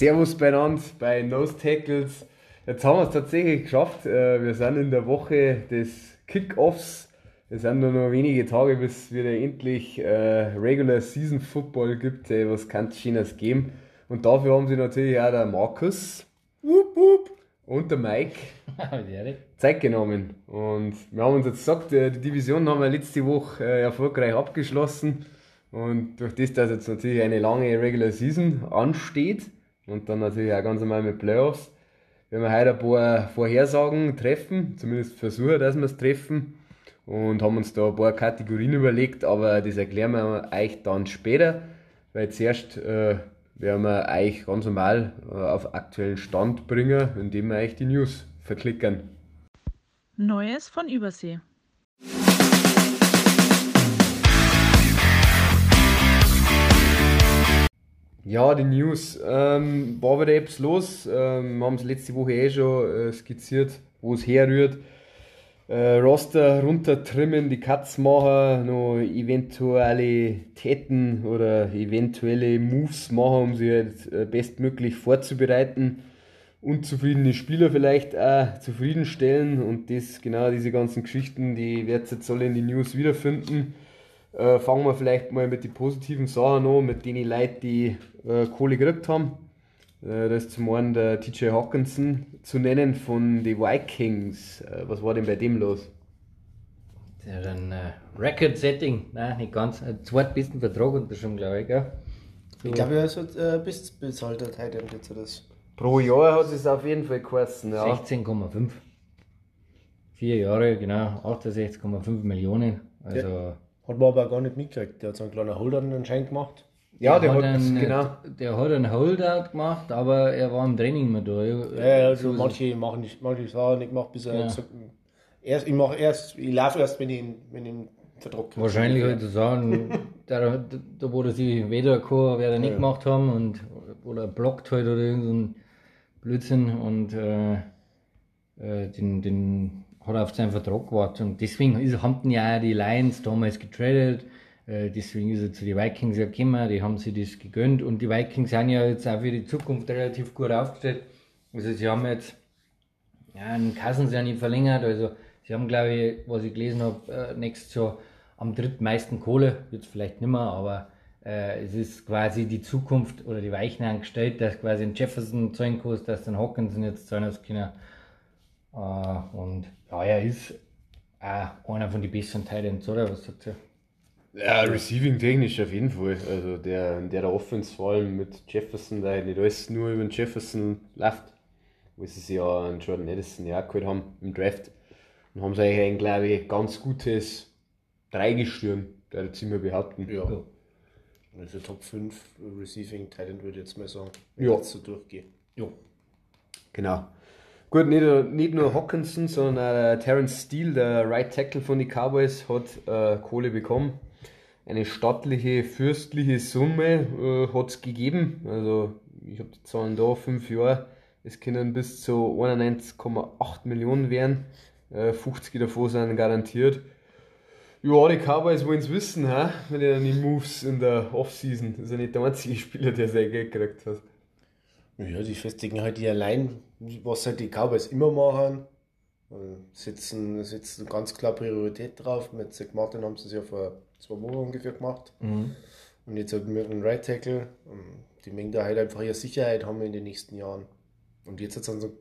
Servus beieinander bei Nose Tackles. Jetzt haben wir es tatsächlich geschafft. Äh, wir sind in der Woche des Kickoffs. Es sind nur noch wenige Tage, bis es wieder endlich äh, Regular Season Football gibt. Ey, was kann es Schönes geben? Und dafür haben sie natürlich auch der Markus wup, wup, und der Mike Zeit genommen. Und wir haben uns jetzt gesagt, äh, die Division haben wir letzte Woche äh, erfolgreich abgeschlossen. Und durch das, dass jetzt natürlich eine lange Regular Season ansteht und dann natürlich auch ganz normal mit Playoffs, werden wir heute ein paar Vorhersagen treffen, zumindest versuchen, dass wir es treffen. Und haben uns da ein paar Kategorien überlegt, aber das erklären wir euch dann später, weil zuerst äh, werden wir euch ganz normal äh, auf aktuellen Stand bringen, indem wir euch die News verklicken. Neues von Übersee. Ja, die News. Ähm, war wieder etwas los. Ähm, wir haben es letzte Woche eh schon äh, skizziert, wo es herrührt. Äh, Roster runtertrimmen, die Cuts machen, noch eventuelle Täten oder eventuelle Moves machen, um sie halt äh, bestmöglich vorzubereiten. Unzufriedene Spieler vielleicht auch zufriedenstellen und das, genau diese ganzen Geschichten, die werdet ihr jetzt alle in die News wiederfinden. Äh, fangen wir vielleicht mal mit den positiven Sachen an, mit denen Leuten, die äh, Kohle gekriegt haben. Äh, da ist zum einen der TJ Hawkinson zu nennen von den Vikings. Äh, was war denn bei dem los? Der hat ein äh, Record-Setting, nein, nicht ganz, ein zweitbesten Vertrag unterschrieben, glaube ich. Gell? So. Ich glaube, er ist äh, bis bezahlt hat heute jetzt das. Pro Jahr hat es auf jeden Fall gekostet. Ja. 16,5. Vier Jahre, genau, 68,5 Millionen. Also. Ja. Hat man aber gar nicht mitgekriegt. Der hat so einen kleinen Holder anscheinend gemacht. Ja, der, der hat, einen, genau. Der hat einen Holdout gemacht, aber er war im Training mehr da. Ja, also manche machen nicht, manche Sachen nicht gemacht, bis er ja. gesagt erst, ich mache erst, ich laufe erst, wenn ich ihn, wenn ich ihn verdruckt Wahrscheinlich halt zu sagen, da, da wo er sich weder kann, wer nicht ja. gemacht haben und oder blockt halt oder irgendein Blödsinn und äh, äh, den, den hat er auf seinen Vertrag gewartet und deswegen ist, haben ja die Lions damals getradet deswegen ist er zu den Vikings ja gekommen, die haben sich das gegönnt und die Vikings sind ja jetzt auch für die Zukunft relativ gut aufgestellt. Also sie haben jetzt ja, einen Cousins ja nicht verlängert, also sie haben glaube ich, was ich gelesen habe, äh, nächstes Jahr am drittmeisten Kohle, jetzt vielleicht nicht mehr, aber äh, es ist quasi die Zukunft oder die Weichen angestellt, dass quasi ein Jefferson zahlen kostet, dass dann Hawkinson jetzt zahlen aus können. Äh, und ja, er ist auch einer von den besseren Teilen, oder? Was sagt ihr? Ja, receiving technisch auf jeden Fall. Also der, der der Offense vor allem mit Jefferson, da nicht alles nur über den Jefferson läuft, wo sie sich ja an Jordan Edison ja geholt haben im Draft. Und haben sie eigentlich ein, glaube ich, ganz gutes Dreigestirn, der jetzt immer behaupten. Ja. ja. Also Top 5 Receiving Talent würde ich jetzt mal sagen, wenn ja. ich jetzt so durchgehe. Ja. Genau. Gut, nicht, nicht nur Hawkinson, sondern auch Terence Steele, der Right Tackle von den Cowboys, hat äh, Kohle bekommen eine stattliche, fürstliche Summe äh, hat es gegeben. Also ich habe die Zahlen da, fünf Jahre. Es können bis zu 91,8 Millionen werden. Äh, 50 davon sind garantiert. Ja, die Cowboys wollen es wissen, he? mit ihren Moves in der Offseason. Das ist ja nicht der einzige Spieler, der sein Geld gekriegt hat. Ja, die festigen halt die allein, was halt die Cowboys immer machen. Setzen, setzen ganz klar Priorität drauf. Mit Zach Martin haben sie es ja vor zwei Wochen ungefähr gemacht. Mhm. Und jetzt halt mit dem Right Tackle. Die mengen da halt einfach ihre Sicherheit haben wir in den nächsten Jahren. Und jetzt hat es dann so,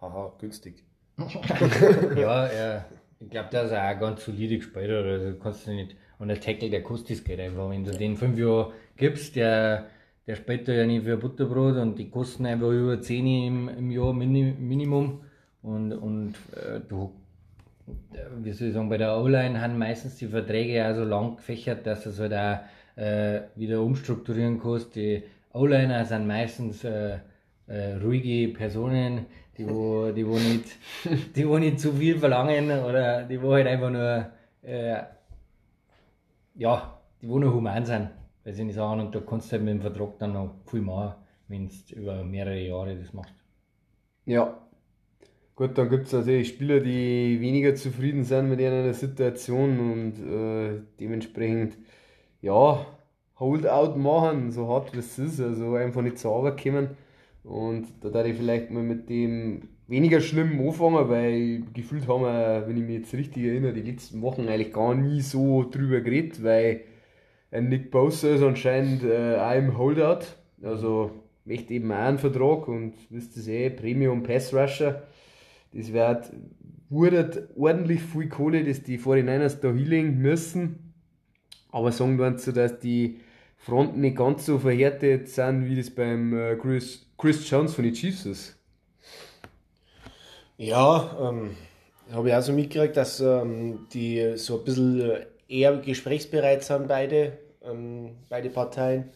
haha, günstig. ja, ja, ich glaube, das ist auch ganz solide gespielt. Also kannst du nicht, und der Tackle, der kostet das Geld einfach. Wenn du den fünf Jahre gibst, der, der spielt ja nicht für Butterbrot und die kosten einfach über 10 im, im Jahr Minimum. Und, und äh, du wie soll ich sagen, bei der O-Line haben meistens die Verträge auch so lang gefächert, dass es halt auch äh, wieder umstrukturieren kannst. Die O-Liner sind meistens äh, äh, ruhige Personen, die wo, die wo nicht, die wo nicht zu viel verlangen oder die wo halt einfach nur, äh, ja, die wo nur human sind, weil sie nicht sagen, und da kannst du halt mit dem Vertrag dann noch viel machen, wenn du über mehrere Jahre das machst. Ja, Gut, dann gibt es natürlich Spieler, die weniger zufrieden sind mit ihrer Situation und äh, dementsprechend, ja, Holdout machen, so hart wie es ist, also einfach nicht zur Arbeit kommen. Und da darf ich vielleicht mal mit dem weniger schlimm anfangen, weil gefühlt haben wir, wenn ich mich jetzt richtig erinnere, die letzten Wochen eigentlich gar nie so drüber geredet, weil ein Nick Bosa ist anscheinend äh, auch im Holdout. Also möchte eben auch einen Vertrag und wisst ihr eh, Premium Pass Rusher. Das wird, wurde ordentlich viel Kohle, dass die 49ers da healing müssen. Aber sagen wir so, dass die Fronten nicht ganz so verhärtet sind, wie das beim äh, Chris, Chris Jones von den Chiefs ist. Ja, ähm, habe ich auch so mitgekriegt, dass ähm, die so ein bisschen eher gesprächsbereit sind, beide, ähm, beide Parteien.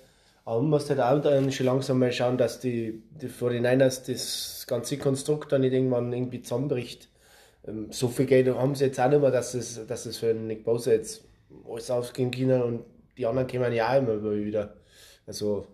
Aber man muss halt auch dann schon langsam mal schauen, dass die, die 49ers das ganze Konstrukt dann nicht irgendwann irgendwie zusammenbricht. Ähm, so viel Geld haben sie jetzt auch nicht mehr, dass es, dass es für Nick Bosa jetzt alles ausgehen kann und die anderen kommen ja auch immer wieder. Also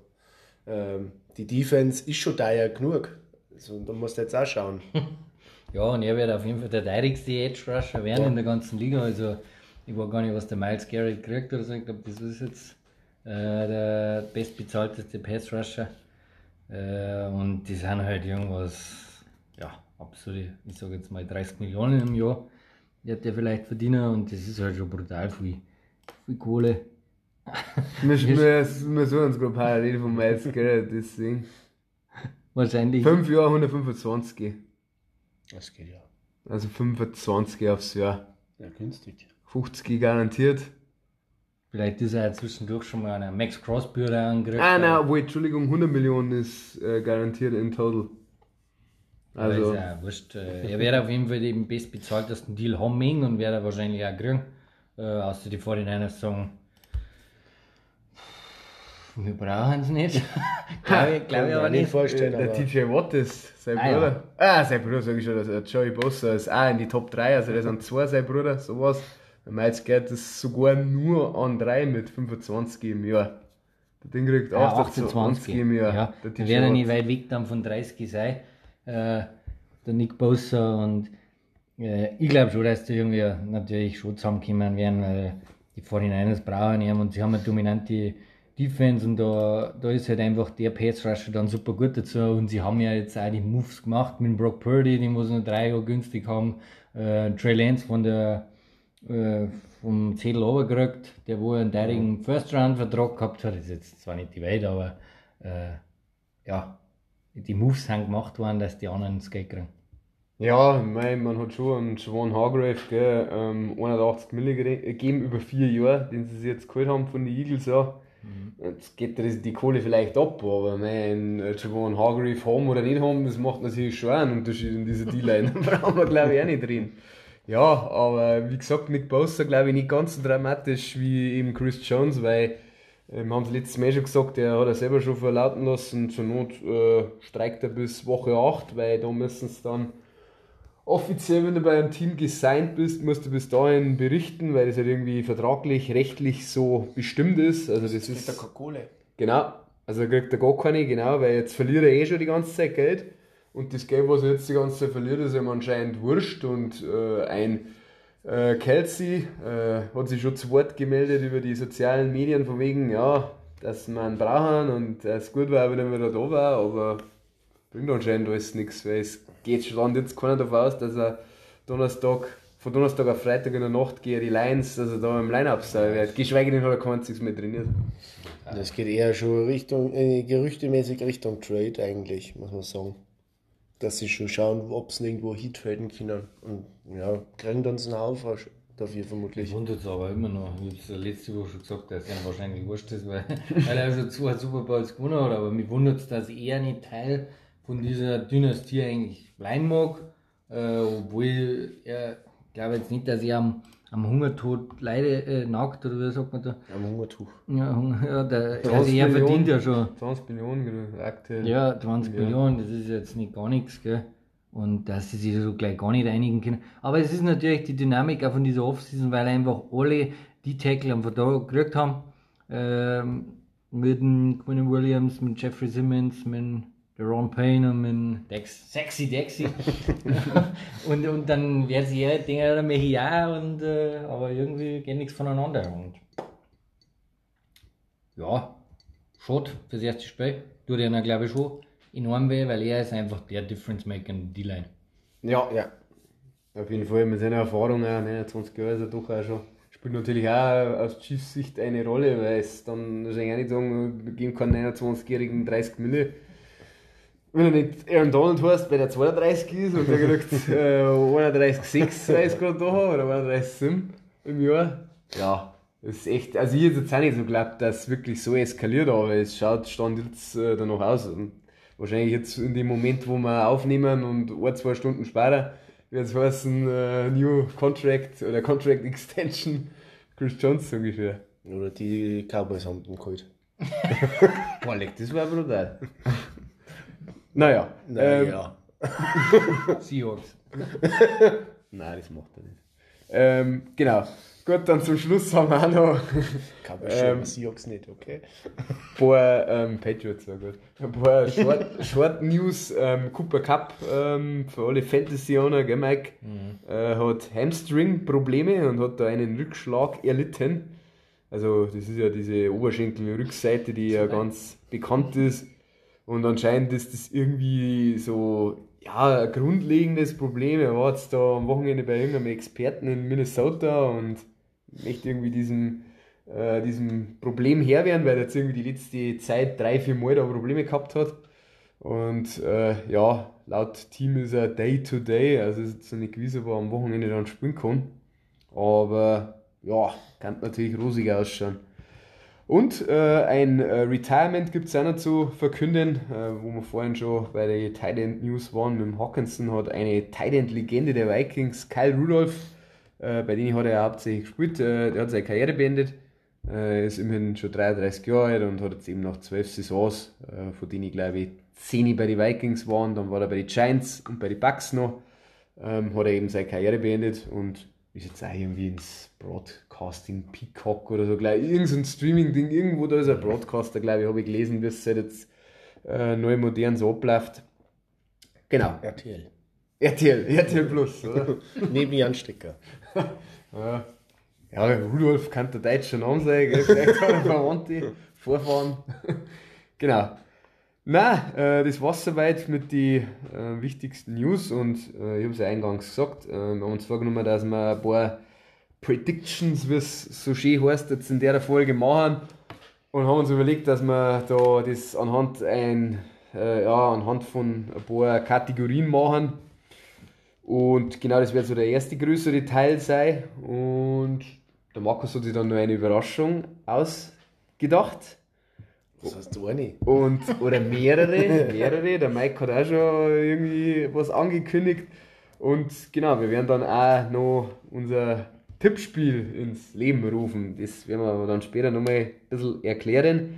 ähm, die Defense ist schon teuer genug. Also da musst du jetzt auch schauen. Ja, und er wird auf jeden Fall der teuerste Edge Rusher werden ja. in der ganzen Liga. Also ich weiß gar nicht, was der Miles Garrett kriegt oder so. Ich glaube, das ist jetzt äh, der bestbezahlteste Pass Rusher. Äh, und die sind halt irgendwas, ja, absolut, ich sage jetzt mal 30 Millionen im Jahr. Wird der vielleicht verdienen und das ist halt schon brutal viel, viel Kohle. wir, wir, wir suchen uns gerade parallel von Miles Garrett, deswegen. Wahrscheinlich. 5 Jahre 125. Das geht ja. Also 25 aufs Jahr. Ja, günstig. 50 garantiert. Vielleicht ist er ja zwischendurch schon mal eine Max Crosby oder angegriffen. Ah, nein, obwohl, Entschuldigung, 100 Millionen ist äh, garantiert in total. Also. ist ja wurscht. Äh, er wird auf jeden Fall den bestbezahltesten Deal haben und wird er wahrscheinlich auch kriegen. Äh, außer die 49ers sagen, wir brauchen es nicht. glaube ich, glaub ich aber nicht. Vorstellen, der TJ Watt ist sein ah, Bruder. Ja. Ah, sein Bruder, sag ich schon. Der Joey Bossa ist auch in die Top 3. Also, der sind zwei, sein Bruder, sowas. Meins geht das sogar nur an 3 mit 25 im Jahr. Der Ding kriegt ja, 28 im Jahr. Ja, der wäre nicht weit weg dann von 30 sein. Äh, der Nick Bossa und äh, ich glaube schon, dass die irgendwie natürlich schon zusammenkommen werden, weil die 49ers brauchen ihn und sie haben eine dominante Defense und da, da ist halt einfach der Pass Rusher dann super gut dazu und sie haben ja jetzt auch die Moves gemacht mit Brock Purdy, den muss noch drei Jahre günstig haben, äh, Trey Lance von der äh, vom Zettel runtergerückt, der wo einen deirigen First Round Vertrag gehabt hat, das ist jetzt zwar nicht die Welt, aber äh, ja, die Moves sind gemacht worden, dass die anderen ins Geld kriegen. Ja, mein, man hat schon einen Siobhan Hargrave gell, ähm, 81 Millionen gegeben über vier Jahre, den sie sich jetzt geholt haben von den Eagles. Ja. Mhm. Jetzt geht die Kohle vielleicht ab, aber mein Javon Hargrave haben oder nicht haben, das macht natürlich schon einen Unterschied in dieser D-Line. da brauchen wir glaube ich auch nicht drin. Ja, aber wie gesagt, Nick Bosa glaube ich nicht ganz so dramatisch wie eben Chris Jones, weil wir ähm, haben es letztes Mal schon gesagt, der hat er selber schon verlauten lassen, zur Not äh, streikt er bis Woche 8, weil da müssen es dann offiziell, wenn du bei einem Team gesigned bist, musst du bis dahin berichten, weil das halt irgendwie vertraglich, rechtlich so bestimmt ist. Also das, das ist. Kriegt er keine Kohle. Genau. Also da kriegt er gar keine, genau, weil jetzt verliert er eh schon die ganze Zeit Geld. Und das Geld, was er jetzt die ganze Zeit verliert, ist ihm anscheinend wurscht. Und äh, ein äh, Kelsey äh, hat sich schon zu Wort gemeldet über die sozialen Medien, von wegen, ja, dass man brauchen und es gut war, wenn er wieder da war, aber bringt anscheinend alles nichts, weil es geht schon jetzt keiner davon aus, dass er Donnerstag, von Donnerstag auf Freitag in der Nacht gegen die Lions, dass er da im Line-Up sein wird. Geschweige denn hat er keinen mehr trainiert. Das geht eher schon Richtung, äh, gerüchtemäßig Richtung Trade eigentlich, muss man sagen. Dass sie schon schauen, ob sie irgendwo traden können. Und ja, kriegen dann so einen Haufen dafür vermutlich. Wundert es aber immer noch. Ich habe es letzte Woche schon gesagt, dass er wahrscheinlich wurscht ist, weil, weil er schon zwei Super Bowls gewonnen hat. Aber mich wundert es, dass er nicht Teil von dieser Dynastie eigentlich bleiben mag, äh, obwohl er, glaube jetzt nicht, dass er am, am Hungertod leide, äh, nagt, oder wie sagt man da? Am Hungertuch. Ja, Hunger, ja der, also er verdient ja schon. 20 Millionen aktuell. Ja, 20 ja. Millionen, das ist jetzt nicht gar nichts, gell? Und dass sie sich so gleich gar nicht einigen können. Aber es ist natürlich die Dynamik auch von dieser Offseason, weil einfach alle die Tackle am Vertrag gekriegt haben. Ähm, mit dem Quinn Williams, mit Jeffrey Simmons, mit Ron Payne und mit Dex, Sexy Dexy. und, und dann werden sie ja denken, mehr ja, und, äh, aber irgendwie geht nichts voneinander. Und ja, schade fürs erste Spiel. Tut ja, glaube ich, schon enorm weh, weil er ist einfach der Difference Maker in D-Line. Ja, ja. Auf jeden Fall mit seiner Erfahrung, 29 Jahre ist er doch auch schon. Spielt natürlich auch aus Chiefs Sicht eine Rolle, weil es dann wahrscheinlich auch nicht sagen, wir geben keinen 29-Jährigen 30 Mille. Wenn er nicht Aaron Donald heißt, weil der 32 ist und der kriegt äh, 31,6 weil ich gerade da oder 31,7 im Jahr. Ja, das ist echt, also ich hätte jetzt auch nicht so geglaubt, dass es wirklich so eskaliert, aber es schaut stand jetzt äh, danach aus. Und wahrscheinlich jetzt in dem Moment, wo wir aufnehmen und ein, zwei Stunden später, wird es heißen, äh, New Contract oder Contract Extension Chris Johnson ungefähr. Oder die Cowboys haben ihn geholt. Boah, leck, das war brutal. Naja. Naja. Ähm, Seahawks. Nein, das macht er nicht. Ähm, genau. Gut, dann zum Schluss haben wir auch noch Cowboys schon, Ähm, Seahawks nicht, okay? ein paar ähm, Patriots, ja gut. Ein paar Short, Short News. Ähm, Cooper Cup ähm, für alle Fantasy-Owner, gell, Mike? Äh, hat Hamstring-Probleme und hat da einen Rückschlag erlitten. Also, das ist ja diese Oberschenkel-Rückseite, die ja ganz bekannt ist. Und anscheinend ist das irgendwie so, ja, ein grundlegendes Problem. Er war jetzt da am Wochenende bei irgendeinem Experten in Minnesota und möchte irgendwie diesem, äh, diesem Problem Herr werden, weil er jetzt irgendwie die letzte Zeit drei, vier Mal da Probleme gehabt hat. Und äh, ja, laut Team ist er Day-to-Day, also ist jetzt noch nicht gewiss, ob er am Wochenende dann spielen kann. Aber ja, kann natürlich rosig ausschauen. Und äh, ein äh, Retirement gibt es auch noch zu verkünden, äh, wo wir vorhin schon bei der Tight News waren. Mit dem Hawkinson hat eine Tight End Legende der Vikings, Kyle Rudolph, äh, bei denen hat er hauptsächlich gespielt, äh, der hat seine Karriere beendet, äh, ist immerhin schon 33 Jahre alt und hat jetzt eben nach 12 Saisons, von denen ich glaube ich 10 bei den Vikings waren, dann war er bei den Giants und bei den Bucks noch, ähm, hat er eben seine Karriere beendet und ist jetzt auch irgendwie ins Broadcasting Peacock oder so, gleich irgend so Streaming-Ding, irgendwo da ist ein Broadcaster, glaube ich, habe ich gelesen, wie es seit jetzt äh, neu modern so abläuft. Genau, RTL. RTL, RTL Plus, oder? Neben Jan Stricker. ja. ja, Rudolf kann der deutsche Name sein, gell? vielleicht hat er Verwandte, Vorfahren. genau. Na, äh, das war's soweit mit den äh, wichtigsten News und äh, ich habe es ja eingangs gesagt, äh, wir haben uns vorgenommen, dass wir ein paar Predictions, wie es so schön heißt, jetzt in der Folge machen und haben uns überlegt, dass wir da das anhand ein, äh, ja, anhand von ein paar Kategorien machen und genau das wird so der erste größere Teil sein und der Markus hat sich dann noch eine Überraschung ausgedacht. Das heißt du eine. Und, oder mehrere, mehrere. Der Mike hat auch schon irgendwie was angekündigt. Und genau, wir werden dann auch noch unser Tippspiel ins Leben rufen. Das werden wir dann später nochmal ein bisschen erklären.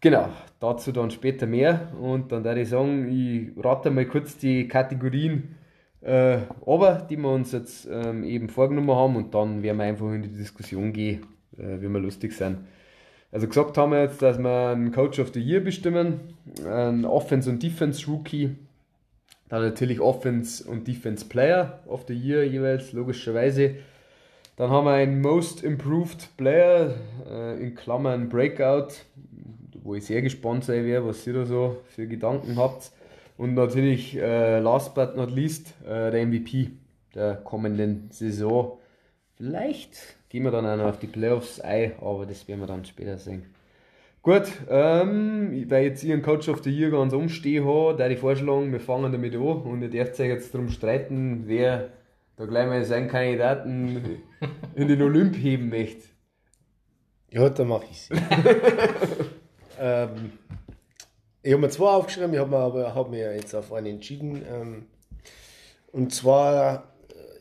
Genau, dazu dann später mehr. Und dann würde ich sagen, ich rate mal kurz die Kategorien äh, aber, die wir uns jetzt ähm, eben vorgenommen haben. Und dann werden wir einfach in die Diskussion gehen, äh, wie wir lustig sind. Also gesagt haben wir jetzt, dass wir einen Coach of the Year bestimmen, einen Offense- und Defense-Rookie, dann natürlich Offense- und Defense-Player of the Year jeweils, logischerweise. Dann haben wir einen Most Improved Player, äh, in Klammern Breakout, wo ich sehr gespannt sein werde, was ihr da so für Gedanken habt. Und natürlich, äh, last but not least, äh, der MVP der kommenden Saison. Vielleicht gehen wir dann auch noch auf die Playoffs ein, aber das werden wir dann später sehen. Gut, ähm, weil jetzt ich einen Coach of the Year ganz umstehen habe, da ich vorschlagen, wir fangen damit an und ihr dürft euch jetzt darum streiten, wer da gleich mal seinen Kandidaten in den Olymp heben möchte. Ja, dann mache ich es. ähm, ich habe mir zwei aufgeschrieben, ich habe mir aber hab mir jetzt auf einen entschieden. Ähm, und zwar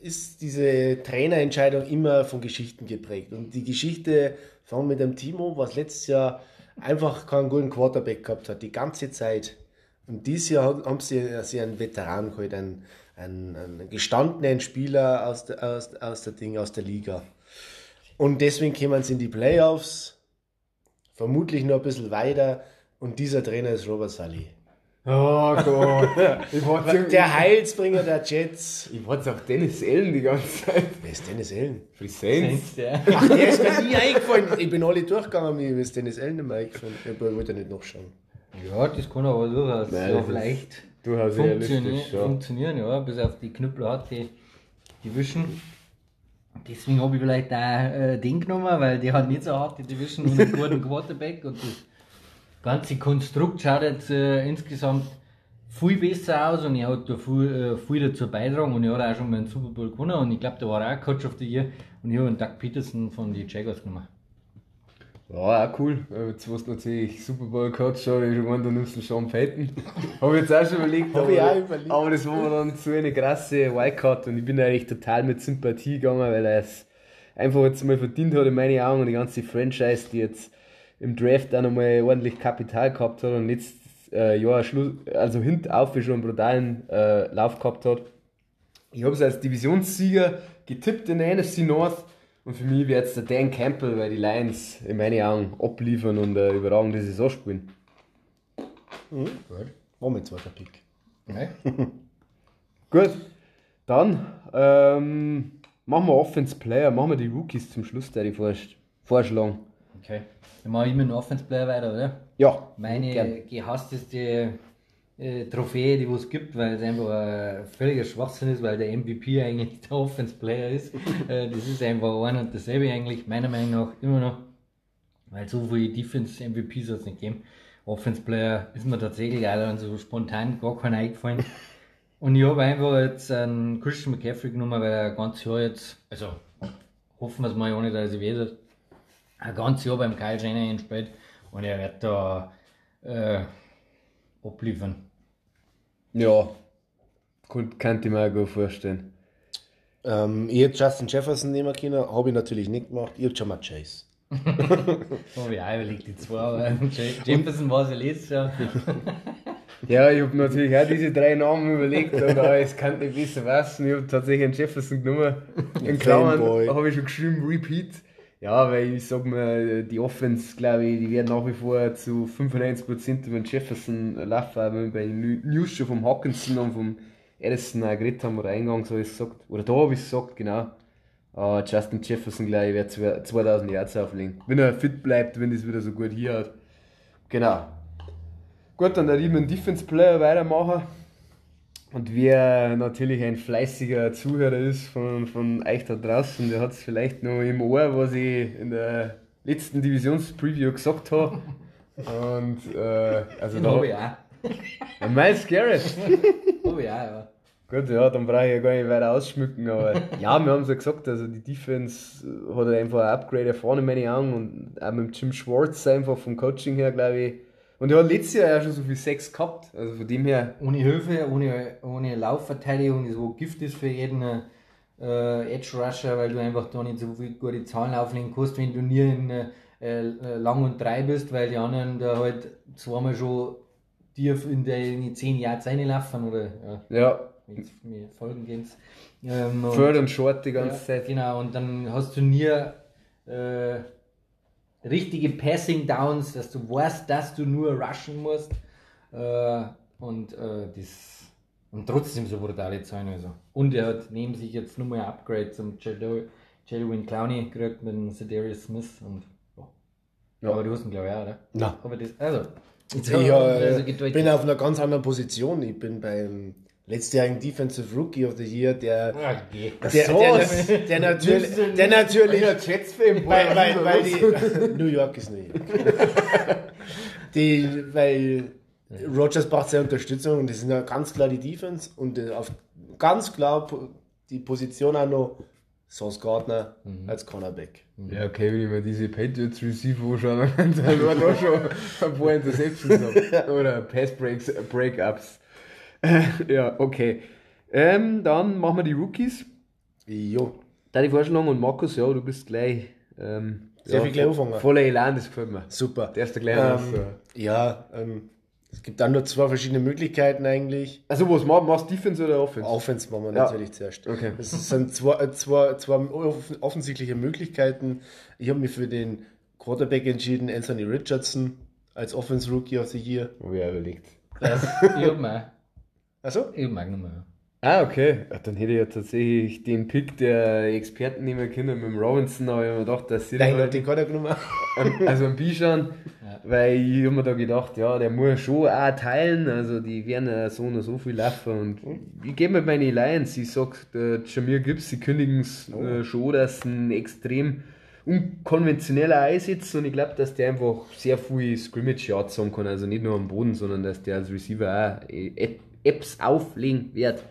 ist diese Trainerentscheidung immer von Geschichten geprägt. Und die Geschichte fangen mit dem Timo, was letztes Jahr einfach keinen guten Quarterback gehabt hat, die ganze Zeit. Und dieses Jahr haben sie, sie einen Veteran geholt, einen, einen, einen gestandenen Spieler aus der, aus, aus der Ding, aus der Liga. Und deswegen kommen sie in die Playoffs, vermutlich noch ein bisschen weiter. Und dieser Trainer ist Robert Sully. Oh Gott. Der Heilsbringer der Jets. ich warte auf Dennis Allen die ganze Zeit. Wer ist Dennis Allen? Für die Saints. Der. Ach, der ist mir nie eingefallen. Ich bin alle durchgegangen, mir ist Dennis Allen nicht mehr eingefallen. Ich wollte nicht nachschauen. Ja, das kann aber durchaus Nein, ja, ist vielleicht Durchaus funktionieren, ja. funktionieren, ja, bis auf die Knüppel hat die, die Wischen. Deswegen habe ich vielleicht auch äh, den genommen, weil der hat nicht so harte Division und einen guten Quarterback und das ganze Konstrukt schaut jetzt äh, insgesamt viel besser aus und er hat da viel, äh, viel dazu beitragen und er hat auch schon mal einen Super Bowl gewonnen und ich glaube, der war auch Coach of the Year und ich habe einen Doug Peterson von den Jaguars genommen. Ja, auch cool. Äh, Jetzt, du natürlich Super Bowl Coach schon, ich gemeint, du nimmst den Sean Payton. Habe ich jetzt auch schon überlegt. Hab aber, ich auch überlegt. aber das war mir dann so eine krasse Wildcard und ich bin eigentlich total mit Sympathie gegangen, weil er es einfach jetzt mal verdient hat in meinen Augen und die ganze Franchise, die jetzt im Draft auch nochmal ordentlich Kapital gehabt hat und jetzt äh, ja, Schluss, also hintauf schon einen brutalen äh, Lauf gehabt hat. Ich habe es als Divisionssieger getippt in der NFC North und für mich wird jetzt der Dan Campbell, weil die Lions in meinen Augen abliefern und eine überragende Saison spielen. Mhm, gut. Mein zweiter Pick. Gut, dann ähm, machen wir Offense Player, machen wir die Rookies zum Schluss, der die vorsch- vorschlagen. Okay. Dann mache ich mit dem Offense Player weiter, oder? Ja, Meine Gern. gehassteste äh, Trophäe, die es gibt, weil es einfach ein völliger Schwachsinn ist, weil der MVP eigentlich der Offense Player ist. äh, das ist einfach ein und dasselbe eigentlich, meiner Meinung nach immer noch. Weil so viele Defense MVPs hat es nicht gegeben. Offense Player ist mir tatsächlich dann so spontan gar keiner eingefallen. Und ich habe einfach jetzt einen Christian McCaffrey genommen, weil er ganzes Jahr jetzt, also hoffen wir es mal, ohne dass ich weh tut, ein ganzes Jahr beim Kyle Shanahan spielt und er wird da äh, abliefern. ja, könnte ich mir auch gut vorstellen. Ähm, ich hätte Justin Jefferson nehmen können, habe ich natürlich nicht gemacht. Ich habe Jamar Chase. Habe ich auch überlegt, die zwei, aber Jefferson war es ja letztes Jahr. Ja, ich habe natürlich auch diese drei Namen überlegt, aber es kann nicht besser wissen. Ich habe tatsächlich einen Jefferson genommen. In Klammern habe ich schon geschrieben, Repeat. Ja, weil ich sag mal, die Offense, glaube ich, die werden nach wie vor zu 95% über den Jefferson laufen, weil wir bei den New- News schon vom Hawkinson und vom Edison auch geredet haben, oder eingangs habe ich es gesagt. Oder da habe ich es gesagt, genau. Ah, Justin Jefferson, glaube ich, wird zwei- 2000 Yards auflegen. Wenn er fit bleibt, wenn das wieder so gut hier hat. Genau. Gut, dann mit dem Defense Player weitermachen. Und wer natürlich ein fleißiger Zuhörer ist von, von euch da draußen, der hat es vielleicht noch im Ohr, was ich in der letzten Divisionspreview gesagt habe. Und äh, also Den da, habe ich auch. Ja, Miles Garrett. Habe ich auch, ja. Gut, ja, dann brauche ich ja gar nicht weiter ausschmücken, aber ja, wir haben es ja gesagt, also die Defense hat einfach ein Upgrade erfahren in meinen Augen und auch mit Jim Schwartz einfach vom Coaching her, glaube ich. Und er hat letztes Jahr ja schon so viel Sex gehabt, also von dem her, Ohne Hilfe, ohne, ohne Laufverteidigung, das wo Gift ist für jeden äh, Edge Rusher, weil du einfach da nicht so viel gute Zahlen auflegen kannst, wenn du nie in äh, äh, lang und drei bist, weil die anderen da halt zweimal schon dir in die 10 Jahre reinlaufen oder ja, ja, mir folgen kannst. Ähm, und Short die ganze ja, Zeit. Genau, und dann hast du nie äh, richtige Passing Downs, dass du weißt, dass du nur rushen musst. Äh, und äh, das und trotzdem so brutale Zahlen. Also. Und er hat neben sich jetzt nochmal ein Upgrade zum Jadwin Clowney gekriegt mit dem Sedarius Smith. Und, ja. Ja. Aber du hast ihn, glaube ich, auch, oder? Nein. Aber das, also, Ich haben äh, also bin auf einer ganz anderen Position. Ich bin beim letztjährigen Defensive Rookie of the Year, der, Ah, geh. der, der, der, natürlich, der natürlich, weil, weil, weil die, New York ist New York. die, weil Rogers braucht sehr Unterstützung und das sind ja ganz klar die Defense und äh, auf ganz klar die Position auch noch Sauce Gardner als Cornerback. Ja, okay, wenn ich mir diese Patriots Receiver anschaue, dann war da schon ein paar Interceptions. Oder Pass Breaks, äh, ja, okay. Ähm, dann machen wir die Rookies. Jo. Da die Vorschläge und Markus, ja, du bist gleich. Ähm, Sehr ja, viel gleich anfangen. Voller Elan, das gefällt mir. Super. Der erste gleich raus, Ähm, ja, ähm, es gibt dann nur zwei verschiedene Möglichkeiten eigentlich. Also, was machst machst du, Defense oder Offense? Offense machen wir Ja. natürlich zuerst. Okay. Es sind zwei, äh, zwei, zwei off- offensichtliche Möglichkeiten. Ich habe mich für den Quarterback entschieden, Anthony Richardson als Offense Rookie of the Year. Hab ich auch überlegt. Das, ich hab mal. Also? Ich mal genommen. Ah, okay. Ja, dann hätte ich ja tatsächlich den Pick der Experten nehmen können mit dem Robinson, aber ich habe mir gedacht, dass sie Nein, da- den kann er genommen. also ein Bischan, weil ich habe mir da gedacht, ja, der muss schon auch teilen, also die werden ja so und so viel laufen und ich gehe mit meinen Lions, ich sag, der Jamir Gibbs, die kündigen es äh, schon, dass ein extrem unkonventioneller Einsitz und ich glaube, dass der einfach sehr viel Scrimmage Yards haben kann, also nicht nur am Boden, sondern dass der als Receiver auch äh, Apps auflegen wird.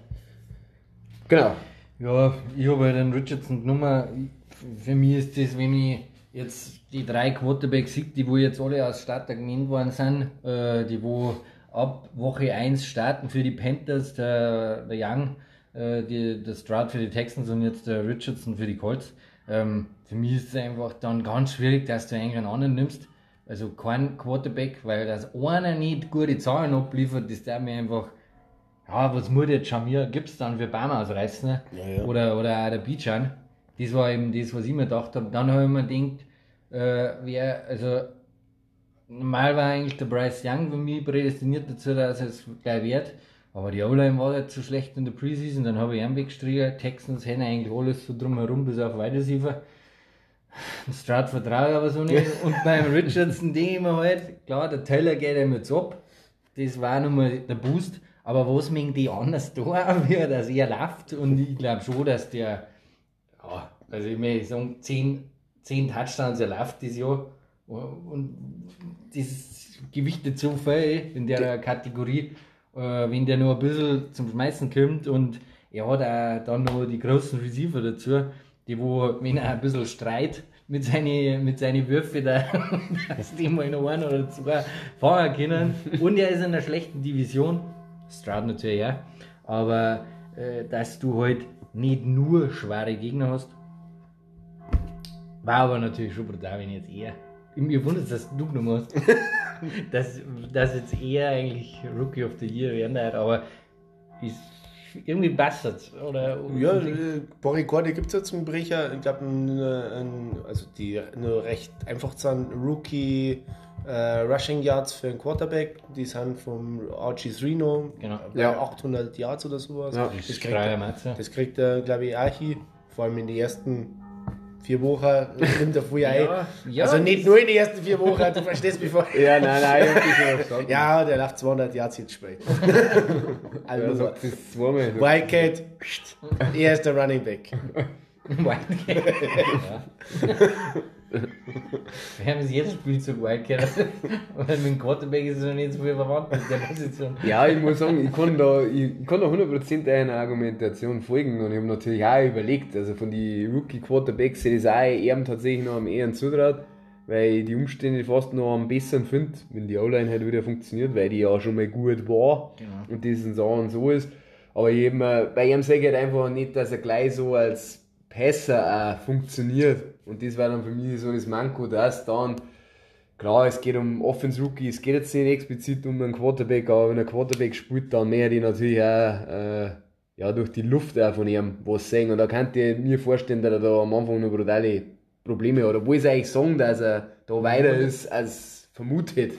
Genau. Ja, ich habe halt den Richardson genommen. Für mich ist das, wenn ich jetzt die drei Quarterbacks sehe, die wo jetzt alle als Starter genannt worden sind, äh, die wo ab Woche 1 starten für die Panthers, der, der Young, äh, die, der Stroud für die Texans und jetzt der Richardson für die Colts. Ähm, für mich ist es einfach dann ganz schwierig, dass du einen anderen nimmst. Also kein Quarterback, weil das einer nicht gute Zahlen abliefert, das der mir einfach ja, was muss jetzt Jamir gibt's dann für Bama ausreißen? Ne? Ja, ja. Oder, oder auch der Bijan. Das war eben das, was ich mir gedacht habe. Dann habe ich mir gedacht, äh, wer, also normal war eigentlich der Bryce Young für mich prädestiniert dazu, dass er es gleich wird. Aber die O-Line war nicht so schlecht in der Preseason, dann habe ich ihn weggestrichen. Texans hätten eigentlich alles so drumherum, bis auf Wide Receiver. Stroud vertraue ich aber so nicht. Und beim Richardson denke ich mir halt, klar, der Teller geht ihm jetzt ab. Das war nochmal der Boost. Aber was mögen die anders da, wie er das er läuft? Und ich glaube schon, dass der, ja, also ich möchte sagen, 10, 10 Touchdowns erläuft dieses Jahr. Und das gewichtet so viel in der Kategorie, äh, wenn der noch ein bisschen zum Schmeißen kommt und er hat auch dann noch die großen Receiver dazu, die wo, wenn er ein bisschen streit mit seinen mit seine Würfe, da, dass die mal noch einen oder zwei fangen können. Und er ist in einer schlechten Division, Stroud natürlich auch, aber äh, dass du halt nicht nur schwere Gegner hast, war aber natürlich schon brutal, wenn ich jetzt eher. Mir wundert es, dass du genommen hast. dass, dass jetzt eher eigentlich Rookie of the Year werden aber ist irgendwie bastard. Oder Ja, äh, gibt es ja zum Brecher. Ich glaube, also die nur recht einfach sind Rookie äh, Rushing Yards für einen Quarterback. Die sind vom RG3 noch Genau. bei Ja. 800 Yards oder sowas. Ja. das, kriegt er, das kriegt er, glaube ich, auch hin. Vor allem in den ersten vier Wochen nimmt er früh ein. Ja, ja. Also nicht nur in den ersten vier Wochen, du verstehst mich vor. Ja, nein, nein, ich hab dich schon verstanden. Ja, der läuft 200 Yards jetzt spät. Also, sagt das zweimal. Wildcat, er ist der Running Back. Wildcat. Wir haben es jedes Spielzug Wildcat. Weil mit dem Quarterback ist es noch nicht so viel verwandt mit der Position. Ja, ich muss sagen, ich kann da, ich, kann da 100% deiner Argumentation folgen und ich habe natürlich auch überlegt, also von den Rookie-Quarterbacks hätte ich auch eher tatsächlich noch am eher zutraut, weil ich die Umstände fast noch am besseren finde, wenn die O-Line halt wieder funktioniert, weil die ja schon mal gut war Genau. und das so und so ist. Aber mir, bei ihm sage ich halt einfach nicht, dass er gleich so als Passer auch funktioniert. Und das war dann für mich so das Manko, dass dann Klar, es geht um Offense Rookie, es geht jetzt nicht explizit um einen Quarterback, aber wenn ein Quarterback spielt, dann mehr die natürlich auch äh, ja, durch die Luft auch von ihm was sehen. Und da könnte ich mir vorstellen, dass er da am Anfang noch brutale Probleme hat. Obwohl sie eigentlich sagen, dass er da weiter ist als vermutet.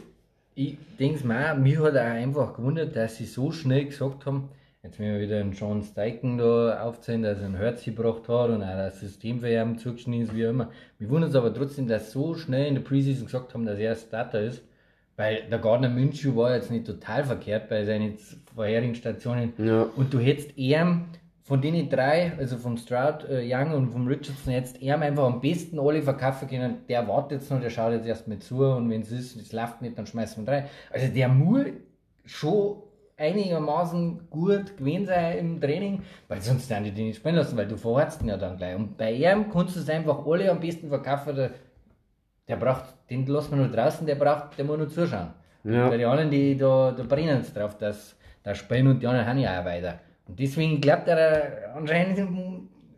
Ich denke mir auch, mich hat auch einfach gewundert, dass sie so schnell gesagt haben, jetzt wenn wir wieder einen Sean Steichen da aufzählen, dass er einen Herz gebracht hat und auch das System für ihn zugeschnitten ist, wie immer. Mich wundert es aber trotzdem, dass so schnell in der Preseason gesagt haben, dass er Starter ist. Weil der Gardner Minshew war jetzt nicht total verkehrt bei seinen vorherigen Stationen. Ja. Und du hättest eher von den drei, also vom Stroud, äh, Young und vom Richardson, jetzt eher einfach am besten alle verkaufen können. Der wartet jetzt noch, der schaut jetzt erst mal zu und wenn es ist, es läuft nicht, dann schmeißen wir drei. Also der muss schon einigermaßen gut gewesen sein im Training, weil sonst werden die den nicht spielen lassen, weil du verhorzt ihn ja dann gleich. Und bei ihm kannst du es einfach alle am besten verkaufen. Der, der braucht, den lassen wir nur draußen, der braucht, der muss nur zuschauen. Ja. Weil die anderen, die da, da brennen es drauf, dass da spielen und die anderen haben ja auch weiter. Und deswegen glaubt er, anscheinend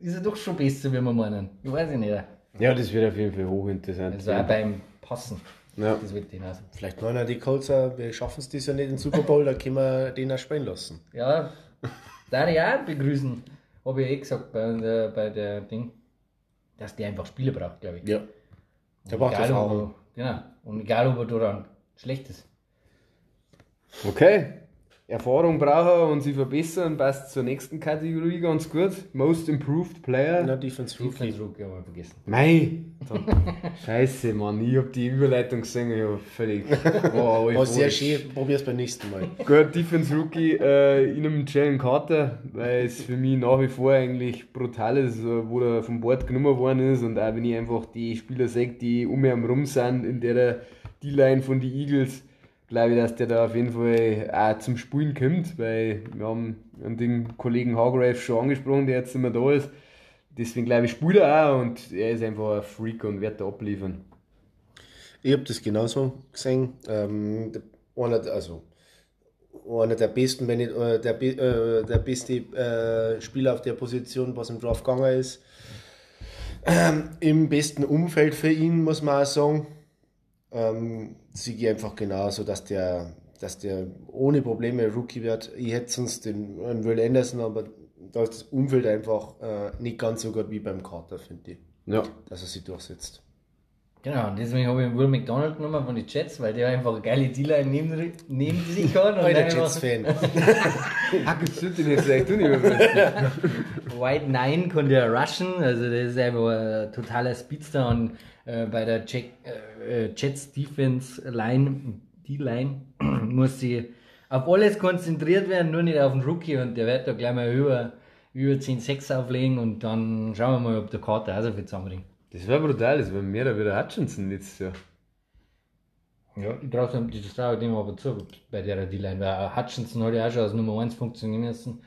ist er doch schon besser, wie wir meinen. Ich weiß es nicht. Ja, das wird auf jeden Fall hochinteressant. Also auch beim Passen. Ja. Das wird hinaus. Vielleicht meinen ja die Colts, wir schaffen es dieses Jahr nicht in den Super Bowl, da können wir den auch spielen lassen. Ja, da ich auch begrüßen. Habe ich eh gesagt bei der, bei der Ding, dass die einfach Spiele braucht, glaube ich. Ja. Der braucht egal, Erfahrung. ob Genau. Und egal, ob er daran schlecht ist. Okay. Erfahrung brauchen und sich verbessern, passt zur nächsten Kategorie ganz gut. Most Improved Player. Na, Defense Rookie. Defense Rookie haben wir vergessen. Mei! Scheiße, Mann, ich hab die Überleitung gesehen, ich hab völlig. Wow, War sehr schön, probier's beim nächsten Mal. Gut, Defense Rookie äh, in einem Jalen Carter, weil es für mich nach wie vor eigentlich brutal ist, äh, wo er vom Board genommen worden ist. Und auch wenn ich einfach die Spieler sehe, die um mich herum rum sind, in der D-Line von den Eagles, glaube ich, dass der da auf jeden Fall auch zum Spielen kommt, weil wir haben den Kollegen Hargrave schon angesprochen, der jetzt mehr da ist. Deswegen glaube ich, spielt er auch und er ist einfach ein Freak und wird da abliefern. Ich habe das genauso gesehen. Ähm, einer, also, einer der besten, wenn nicht äh, der, äh, der beste äh, Spieler auf der Position, was im Draft gegangen ist. Ähm, Im besten Umfeld für ihn, muss man auch sagen. Ähm, Sigi einfach genauso, dass der, dass der ohne Probleme Rookie wird. Ich hätte sonst den, Will Anderson, aber da ist das Umfeld einfach äh, nicht ganz so gut wie beim Carter, finde ich, Ja. dass er sich durchsetzt. Genau, und deswegen habe ich den Will McDonald genommen von den Jets, weil der einfach eine geile D-Line neben, neben sich hat. Und einfach Jets-Fan. Jetzt sollte ich jetzt vielleicht du nicht mehr White Nine konnte er rushen, also das ist einfach ein totaler Speedster und äh, bei der äh, äh, Jets Defense Line, die Line, muss sie auf alles konzentriert werden, nur nicht auf den Rookie und der wird da gleich mal über, über 10-6 auflegen und dann schauen wir mal, ob der Karte auch so viel zusammenbringt. Das wäre brutal, das wäre mehr oder wieder Hutchinson letztes Jahr. Ja, ich traue dem, das traue ich dem aber zu bei der D-Line, weil Hutchinson hat ja auch schon als Nummer 1 funktionieren müssen,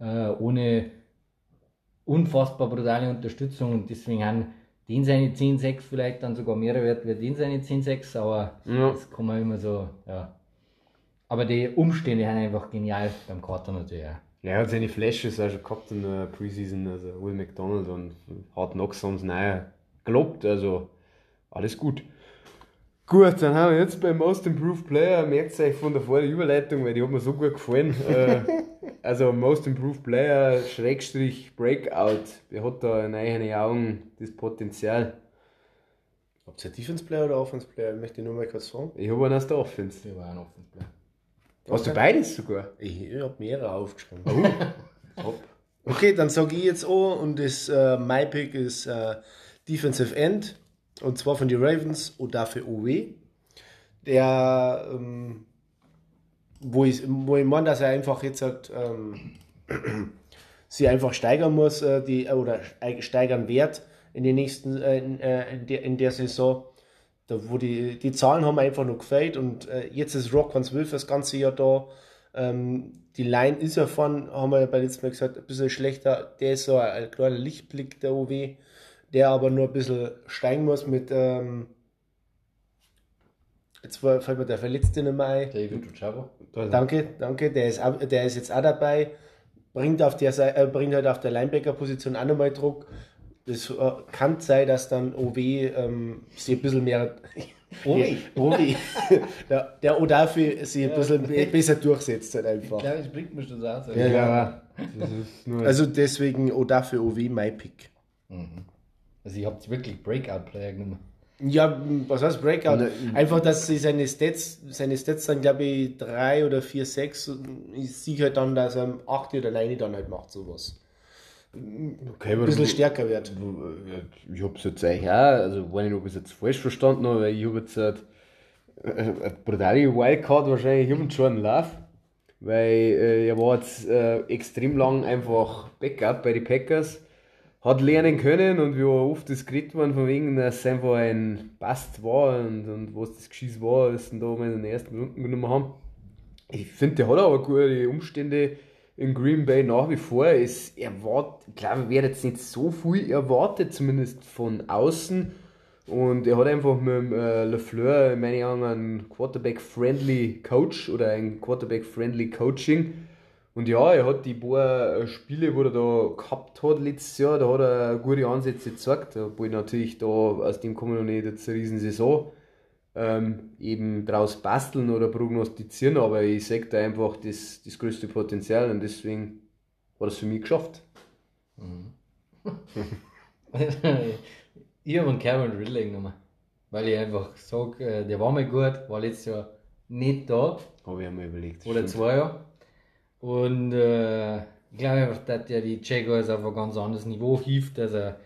äh, ohne unfassbar brutale Unterstützung und deswegen haben den seine 10-6 vielleicht dann sogar mehr wert wie den seine 10-6, aber Ja. das kann man immer so, ja. Aber die Umstände sind einfach genial beim Carter natürlich auch. Ja, er hat seine Flashes auch schon gehabt in der Preseason, also Will McDonald und Hard Knocks haben es neu gelobt, also alles gut. Gut, dann haben wir jetzt beim Most Improved Player, merkt ihr euch von der vorigen Überleitung, weil die hat mir so gut gefallen. äh, also Most Improved Player, Schrägstrich Breakout, wer hat da in eigenen Augen das Potenzial? Habt ihr Defense Player oder Offense Player? Ich möchte nur mal kurz fragen. Ich habe einen aus der Offense. Der war ein Offenspieler. Hast du beides sogar? Ich, ich habe mehrere aufgeschrieben. Top. Okay, dann sage ich jetzt auch und das äh, mein Pick ist äh, Defensive End und zwar von den Ravens und dafür OW. Der, ähm, wo, ich, wo ich meine, dass er einfach jetzt halt, ähm, sie einfach steigern muss, äh, die, oder steigern wird in den nächsten, äh, in, äh, in, der, in der Saison. Da, wo die, die Zahlen haben einfach nur gefällt und äh, jetzt ist Rock Van Zwölf das ganze Jahr da. Ähm, die Line ist ja von, haben wir ja bei letztem Mal gesagt, ein bisschen schlechter. Der ist so ein kleiner Lichtblick, der OW, der aber nur ein bisschen steigen muss mit, ähm, jetzt war- fällt mir der Verletzte nicht mehr ein. David Ojabo. Danke, danke. Der ist, auch- der ist jetzt auch dabei. Bringt, auf der, äh, bringt halt auf der Linebacker-Position auch nochmal Druck. Es äh, kann sein, dass dann OW ähm, sich ein bisschen mehr. Owi. Owi. der, der Odafi sich ein bisschen be- besser durchsetzt halt einfach. glaube, das bringt mich das aus. Ja, ja. Das ist nur Also deswegen Odafi OW mein Pick. Also ich habe wirklich Breakout-Player genommen. Ja, was heißt Breakout? Einfach, dass sie seine Stats, seine Stats dann glaube ich 3 oder 4, 6. Ich sehe halt dann, dass er 8 oder 9 dann halt macht, sowas. okay, Ein bisschen stärker wird. Ich hab's jetzt eigentlich auch, also weiß nicht, ob ich es jetzt falsch verstanden habe, weil ich habe jetzt halt, äh, eine brutale Wildcard wahrscheinlich, ich habe einen Jordan Love, weil äh, er war jetzt äh, extrem lang einfach Backup bei den Packers, hat lernen können und wie oft das geredet worden, von wegen, dass es einfach ein Bast war und, und was das Geschiss war, was sie da in den ersten Minuten genommen haben. Ich finde, der hat aber gute Umstände in Green Bay nach wie vor. Es erwartet, ich glaube, wird jetzt nicht so viel erwartet, zumindest von außen. Und er hat einfach mit dem, äh, LeFleur, in Augen, einen Quarterback-friendly Coach oder ein Quarterback-friendly Coaching. Und ja, er hat die paar äh, Spiele, wo er da gehabt hat letztes Jahr, da hat er gute Ansätze gezeigt. Obwohl natürlich da aus dem kommen noch nicht jetzt eine riesen Saison ähm, eben draus basteln oder prognostizieren, aber ich sehe da einfach das, das größte Potenzial und deswegen war das für mich geschafft. ich habe einen Kevin Ridley genommen. Weil ich einfach sage, äh, der war mal gut, war letztes Jahr nicht da. Habe ich einmal überlegt. Oder Stimmt. zwei Jahre. Und äh, ich glaube einfach, dass der die Jaguars auf ein ganz anderes Niveau hieft, dass er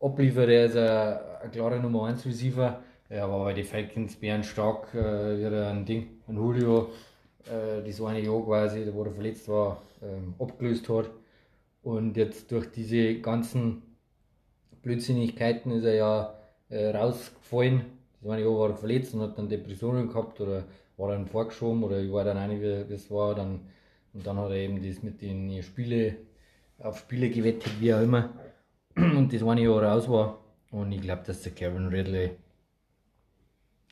abliefert, er ist ein, ein klarer Nummer 1 Receiver. Ja, aber bei den Falcons wären stark äh, wieder ein Ding, ein Julio, äh, das eine Jahr quasi, wo er verletzt war, ähm, abgelöst hat. Und jetzt durch diese ganzen Blödsinnigkeiten ist er ja äh, rausgefallen. Das eine Jahr war er verletzt und hat dann Depressionen gehabt oder war dann vorgeschoben oder ich war dann einig, wie das war. Dann, und dann hat er eben das mit den Spiele auf Spiele gewettet, wie auch immer. Und das eine Jahr raus war. Und ich glaube, dass der Kevin Ridley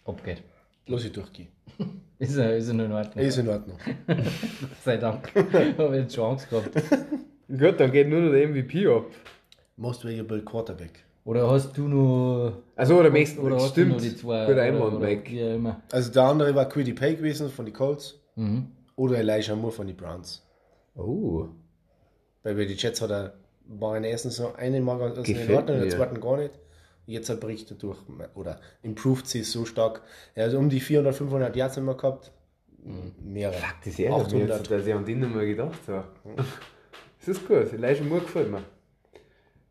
abgeht. Lass ich durchgehen. Ist er, ist er noch in Ordnung? Ist in Ordnung. Sei Dank. Habe jetzt schon Angst gehabt. Gut, dann geht nur noch der MVP ab. Most Valuable Quarterback. Oder hast du noch. Also, oder möchtest oder hast stimmt. du noch die zwei? Oder- Einwand, oder Mike. Wie auch immer. Also der andere war Quiddy Pay gewesen von den Colts Mhm. Oder Elijah Moore von den Browns. Oh. Weil bei den Jets hat er, war in der ersten Saison eine Mal ganz in Ordnung, in der zweiten gar nicht. Jetzt hat bricht er durch oder improved sie so stark. Er hat um die 400, 500 Yards immer gehabt. Mehrere. Fuck, das mich jetzt, 800. dass ich an den mehr gedacht habe. Das ist gut, Elijah Moore gefällt mir.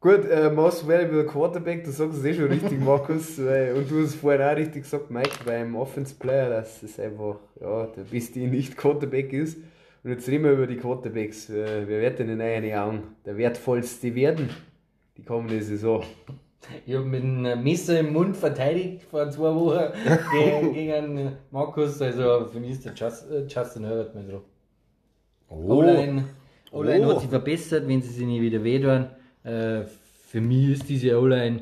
Gut, äh, Most Valuable Quarterback, du sagst es eh schon richtig, Markus, weil, und du hast es vorhin auch richtig gesagt, Mike, beim Offense Player, dass es einfach ja, der beste Nicht-Quarterback ist. Und jetzt reden wir über die Quarterbacks. Äh, wer wird denn in euren Augen der wertvollste werden? Die kommende Saison. Ich habe mit einem Messer im Mund verteidigt vor zwei Wochen gegen, gegen einen Markus. Also für mich ist der Just, äh, Justin Herbert mit drauf. O-Line, O-Line Oh. hat sich verbessert, wenn sie sich nicht wieder wehtun. Äh, für mich ist diese O-Line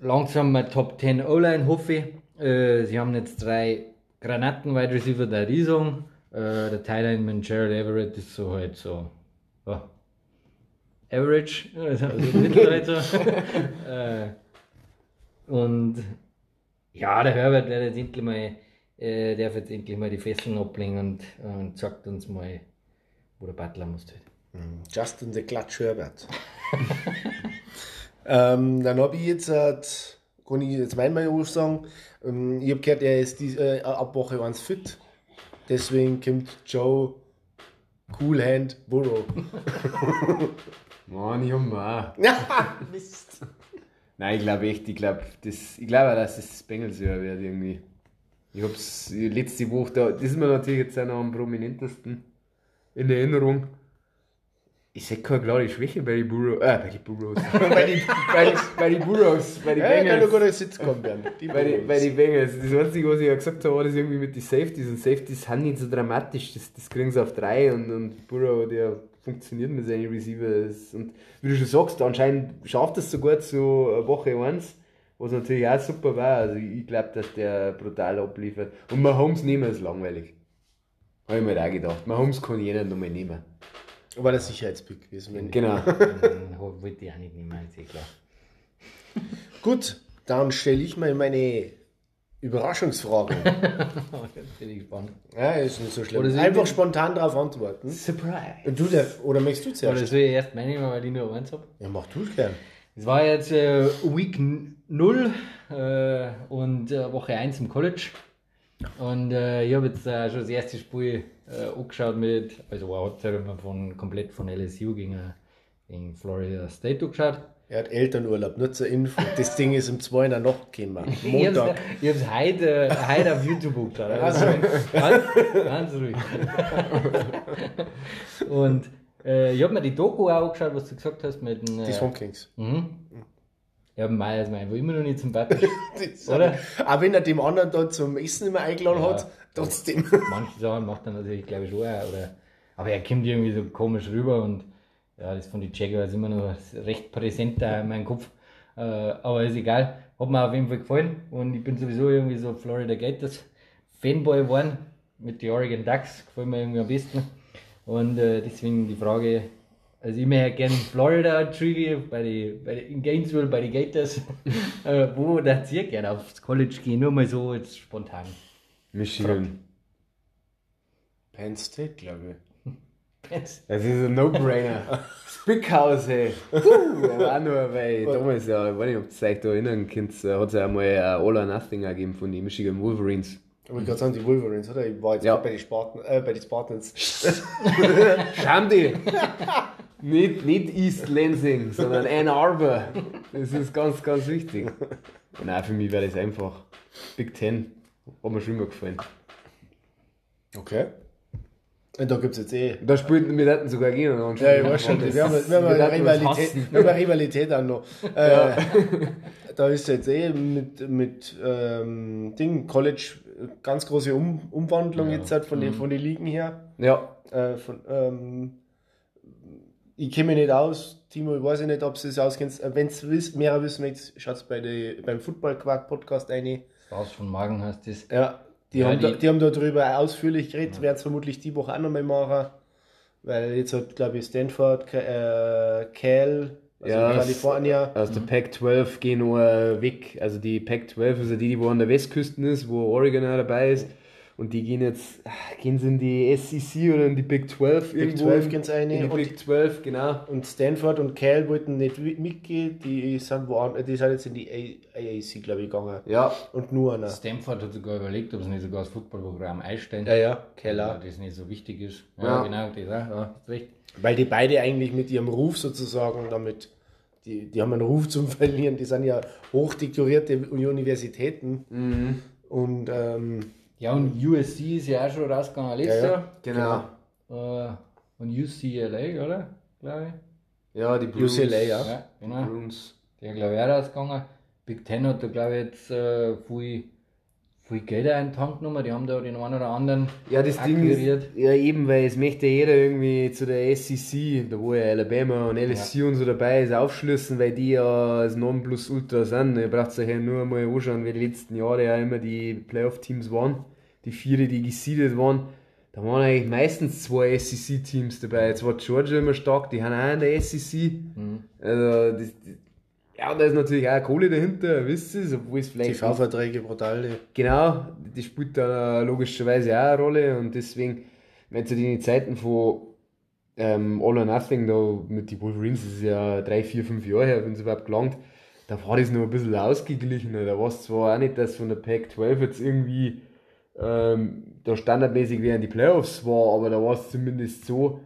langsam mal Top 10 O-Line, hoffe ich. Äh, sie haben jetzt drei Granaten Wide Receiver der Riesung. Äh, der Thailand mit Gerald Everett ist so halt so. Ja. Average, also Mittelalter. äh, und ja, der Herbert wird jetzt endlich mal, äh, darf jetzt endlich mal die Fesseln ablegen und, und sagt uns mal, wo der Butler muss. Halt. Justin the Clutch Herbert. ähm, dann habe ich jetzt, äh, kann ich jetzt mein Meinung sagen, ähm, ich habe gehört, er ist die, äh, ab Woche 1 fit. Deswegen kommt Joe Coolhand Burrow. Mann, ich hab mir auch. ja, Mist. Nein, ich glaube echt, ich glaube, das, ich glaube auch, dass das Bengals wird irgendwie. Ich hab's letzte Woche, da, das ist mir natürlich jetzt auch noch am prominentesten in Erinnerung. Ich sehe keine klare Schwäche bei den Burrows, äh, bei den Burrows, bei den bei die, bei die Burrows, bei den Ja, kann nur Bengals. guter Sitz kommen werden. Die Bei Burrows. bei den Bengals. Das Einzige, was ich ja gesagt habe, war das irgendwie mit den Safeties. Und Safeties sind nicht so dramatisch. Das, das kriegen sie auf drei und, und Burrow, der funktioniert mit seinen Receivers. Und wie du schon sagst, anscheinend schafft es sogar zu Woche 1, was natürlich auch super war. Also ich glaube, dass der brutal abliefert. Und Mahomes nehmen ist langweilig. Habe ich mir auch gedacht. Mahomes kann jeder nochmal nehmen. War der Sicherheitspick gewesen. Wenn Genau. Wollte ich auch nicht ist eh klar. Gut, dann stelle ich mal meine Überraschungsfragen. Jetzt bin ich gespannt. ja, ist nicht so schlimm. Oder Einfach spontan darauf antworten. Surprise. Du, der, oder möchtest du Oder zuerst? soll ich erst meine weil ich nur eins habe? Ja, mach du es gern. Es war jetzt äh, Week 0 äh, und äh, Woche 1 im College. Und äh, ich habe jetzt äh, schon das erste Spiel äh, angeschaut mit, also war Halbzeit immer von, komplett von LSU gegen, gegen Florida State angeschaut. Er hat Elternurlaub, nur zur Info. Das Ding ist um 2 in der Nacht gekommen. Ich Montag. ich hab's heute, äh, heute auf YouTube angeschaut. Also, ganz, ganz ruhig. Und äh, ich habe mir die Doku auch angeschaut, was du gesagt hast mit. Die Äh, Swamp Kings. mhm. Ja, Meier ist mir einfach immer noch nicht sympathisch. Oder? Auch wenn er dem anderen da zum Essen immer eingeladen Ja. hat, trotzdem. Manche Sachen macht er natürlich, glaube ich, schon. Oder, aber er kommt irgendwie so komisch rüber und ja, das von den Jaguars immer noch recht präsent da in meinem Kopf. Äh, aber ist egal. Hat mir auf jeden Fall gefallen und ich bin sowieso irgendwie so Florida Gators Fanboy geworden mit den Oregon Ducks. Gefällt mir irgendwie am besten. Und äh, deswegen die Frage, also ich möchte gerne Florida Trivia bei die, bei die, in Gainesville bei den Gators. äh, wo da ihr gerne aufs College gehen? Nur mal so jetzt spontan. Michigan. Penn State, glaube ich. Das ist ein No-Brainer. Spickhaus, ey. Puh, auch nur, weil damals, ja, ich weiß nicht, ob ihr euch da erinnern könnt, äh, hat es ja einmal ein All or Nothing gegeben von den Michigan Wolverines. Ich wollte gerade sagen, die Wolverines, oder? Ich war jetzt Ja. bei den Spartan, äh, bei den Spartans. Scham dich! nicht, nicht East Lansing, sondern Ann Arbor. Das ist ganz, ganz wichtig. Nein, für mich wäre das einfach Big Ten. Hat mir schon immer gefallen. Okay. Und da gibt es jetzt eh. Da spielten wir hätten sogar gegeneinander. Ja, ich weiß schon. Wir haben, wir haben, uns Rivalität, wir haben eine Rivalität auch noch. Äh, da ist jetzt eh mit, mit ähm, Ding, College äh, ganz große um Umwandlung jetzt halt von, den, von den Ligen her. Ja, Äh, von, ähm, ich kenne mich nicht aus, Timo, ich weiß nicht, ob du es auskennst. Wenn du mehr wissen möchtest, schaut bei die, beim Football Quark Podcast rein. Raus von Magen heißt das. Ja, die, Ja, haben, die- da, die haben darüber ausführlich geredet, werden es vermutlich die Woche auch noch mal machen. Weil jetzt hat, glaube ich, Stanford, äh, Cal, also Ja, California. aus der Pac-12 gehen wir weg. Also die Pac-12 ist ja die, die wo an der Westküste ist, wo Oregon auch dabei ist. Und die gehen jetzt, gehen sie in die SEC oder in die Big 12 irgendwo. 12 in- gehen's rein. In die Und Big 12, genau. Und Stanford und Cal wollten nicht mitgehen, die sind, woan, die sind jetzt in die AAC, glaube ich, gegangen. Ja, Und nur einer. Stanford hat sogar überlegt, ob sie nicht sogar das Footballprogramm einstellen. Ja, ja, Ja, auch. das nicht so wichtig ist. Ja. Ja, genau, das auch. Ja, ist recht. Weil die beide eigentlich mit ihrem Ruf sozusagen damit, die, die haben einen Ruf zum Verlieren, die sind ja hochdekorierte Universitäten. Mhm. Und ähm, Ja, und USC ist ja auch schon rausgegangen letztes Ja, ja. Jahr. genau. Äh, und UCLA, oder? Glaube ich. Ja, die Bruins. UCLA, ja. Ja, genau. Bruins. Der glaube ich auch rausgegangen. Big Ten hat da glaube ich jetzt äh, viel, viel Geld auch in die haben da den einen oder anderen Ja, das Ding ist, akquiriert. ja eben, weil es möchte jeder irgendwie zu der SEC, da wo ja Alabama und LSU und so dabei ist, aufschlüssen, weil die ja das Nonplusultra sind. Ihr braucht euch ja nur mal anschauen, wie die letzten Jahre ja immer die Playoff-Teams waren. Die vier, die gesiedet waren. Da waren eigentlich meistens zwei SEC-Teams dabei. Jetzt war Georgia immer stark, die haben auch in der SEC. Also, das, das, ja, da ist natürlich auch Kohle dahinter, wisst ihr, obwohl es vielleicht TV-Verträge brutal. die- Genau, das spielt da logischerweise auch eine Rolle und deswegen, wenn zu den Zeiten von ähm, All or Nothing, da mit den Wolverines, das ist ja drei, vier, fünf Jahre her, wenn es überhaupt gelangt, da war das noch ein bisschen ausgeglichener. Da war es zwar auch nicht, dass von der Pac 12 jetzt irgendwie ähm, da standardmäßig während die Playoffs war, aber da war es zumindest so,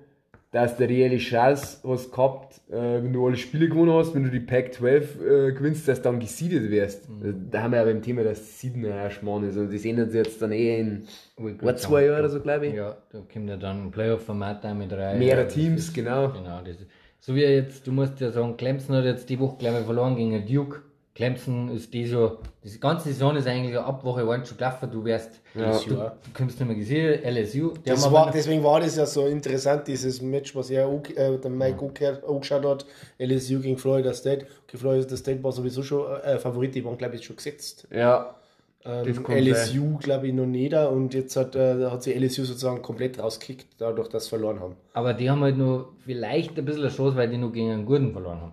dass eine reelle Chance hast gehabt, äh, wenn du alle Spiele gewonnen hast, wenn du die Pac-12 äh, gewinnst, dass du dann gesiedet wirst. Da haben wir ja beim Thema, dass Sieden ja Schmarrn ist und das ändert sich jetzt dann eh in ein, zwei. Jahren oder so, glaube ich. Ja, da kommt ja dann ein Playoff-Format auch mit rein. Mehrere Teams, ist- genau. Genau, das ist, so wie jetzt, du musst ja sagen, Clemson hat jetzt die Woche gleich mal verloren gegen Duke. Clemson ist die so, die ganze Saison ist eigentlich ab Woche 1 schon gelaufen, du wärst, Ja. du, du kommst nicht mehr gesehen, LSU. War, deswegen war das ja so interessant, dieses Match, was er auch, äh, der Mike auch angeschaut hat, LSU gegen Florida State. Okay, Florida State war sowieso schon äh, Favorit, die waren glaube ich schon gesetzt. Ja, Ähm, LSU glaube ich noch nicht und jetzt hat, äh, hat sich LSU sozusagen komplett rausgekickt, dadurch, dass sie verloren haben. Aber die haben halt nur vielleicht ein bisschen eine Chance, weil die nur gegen einen Guten verloren haben.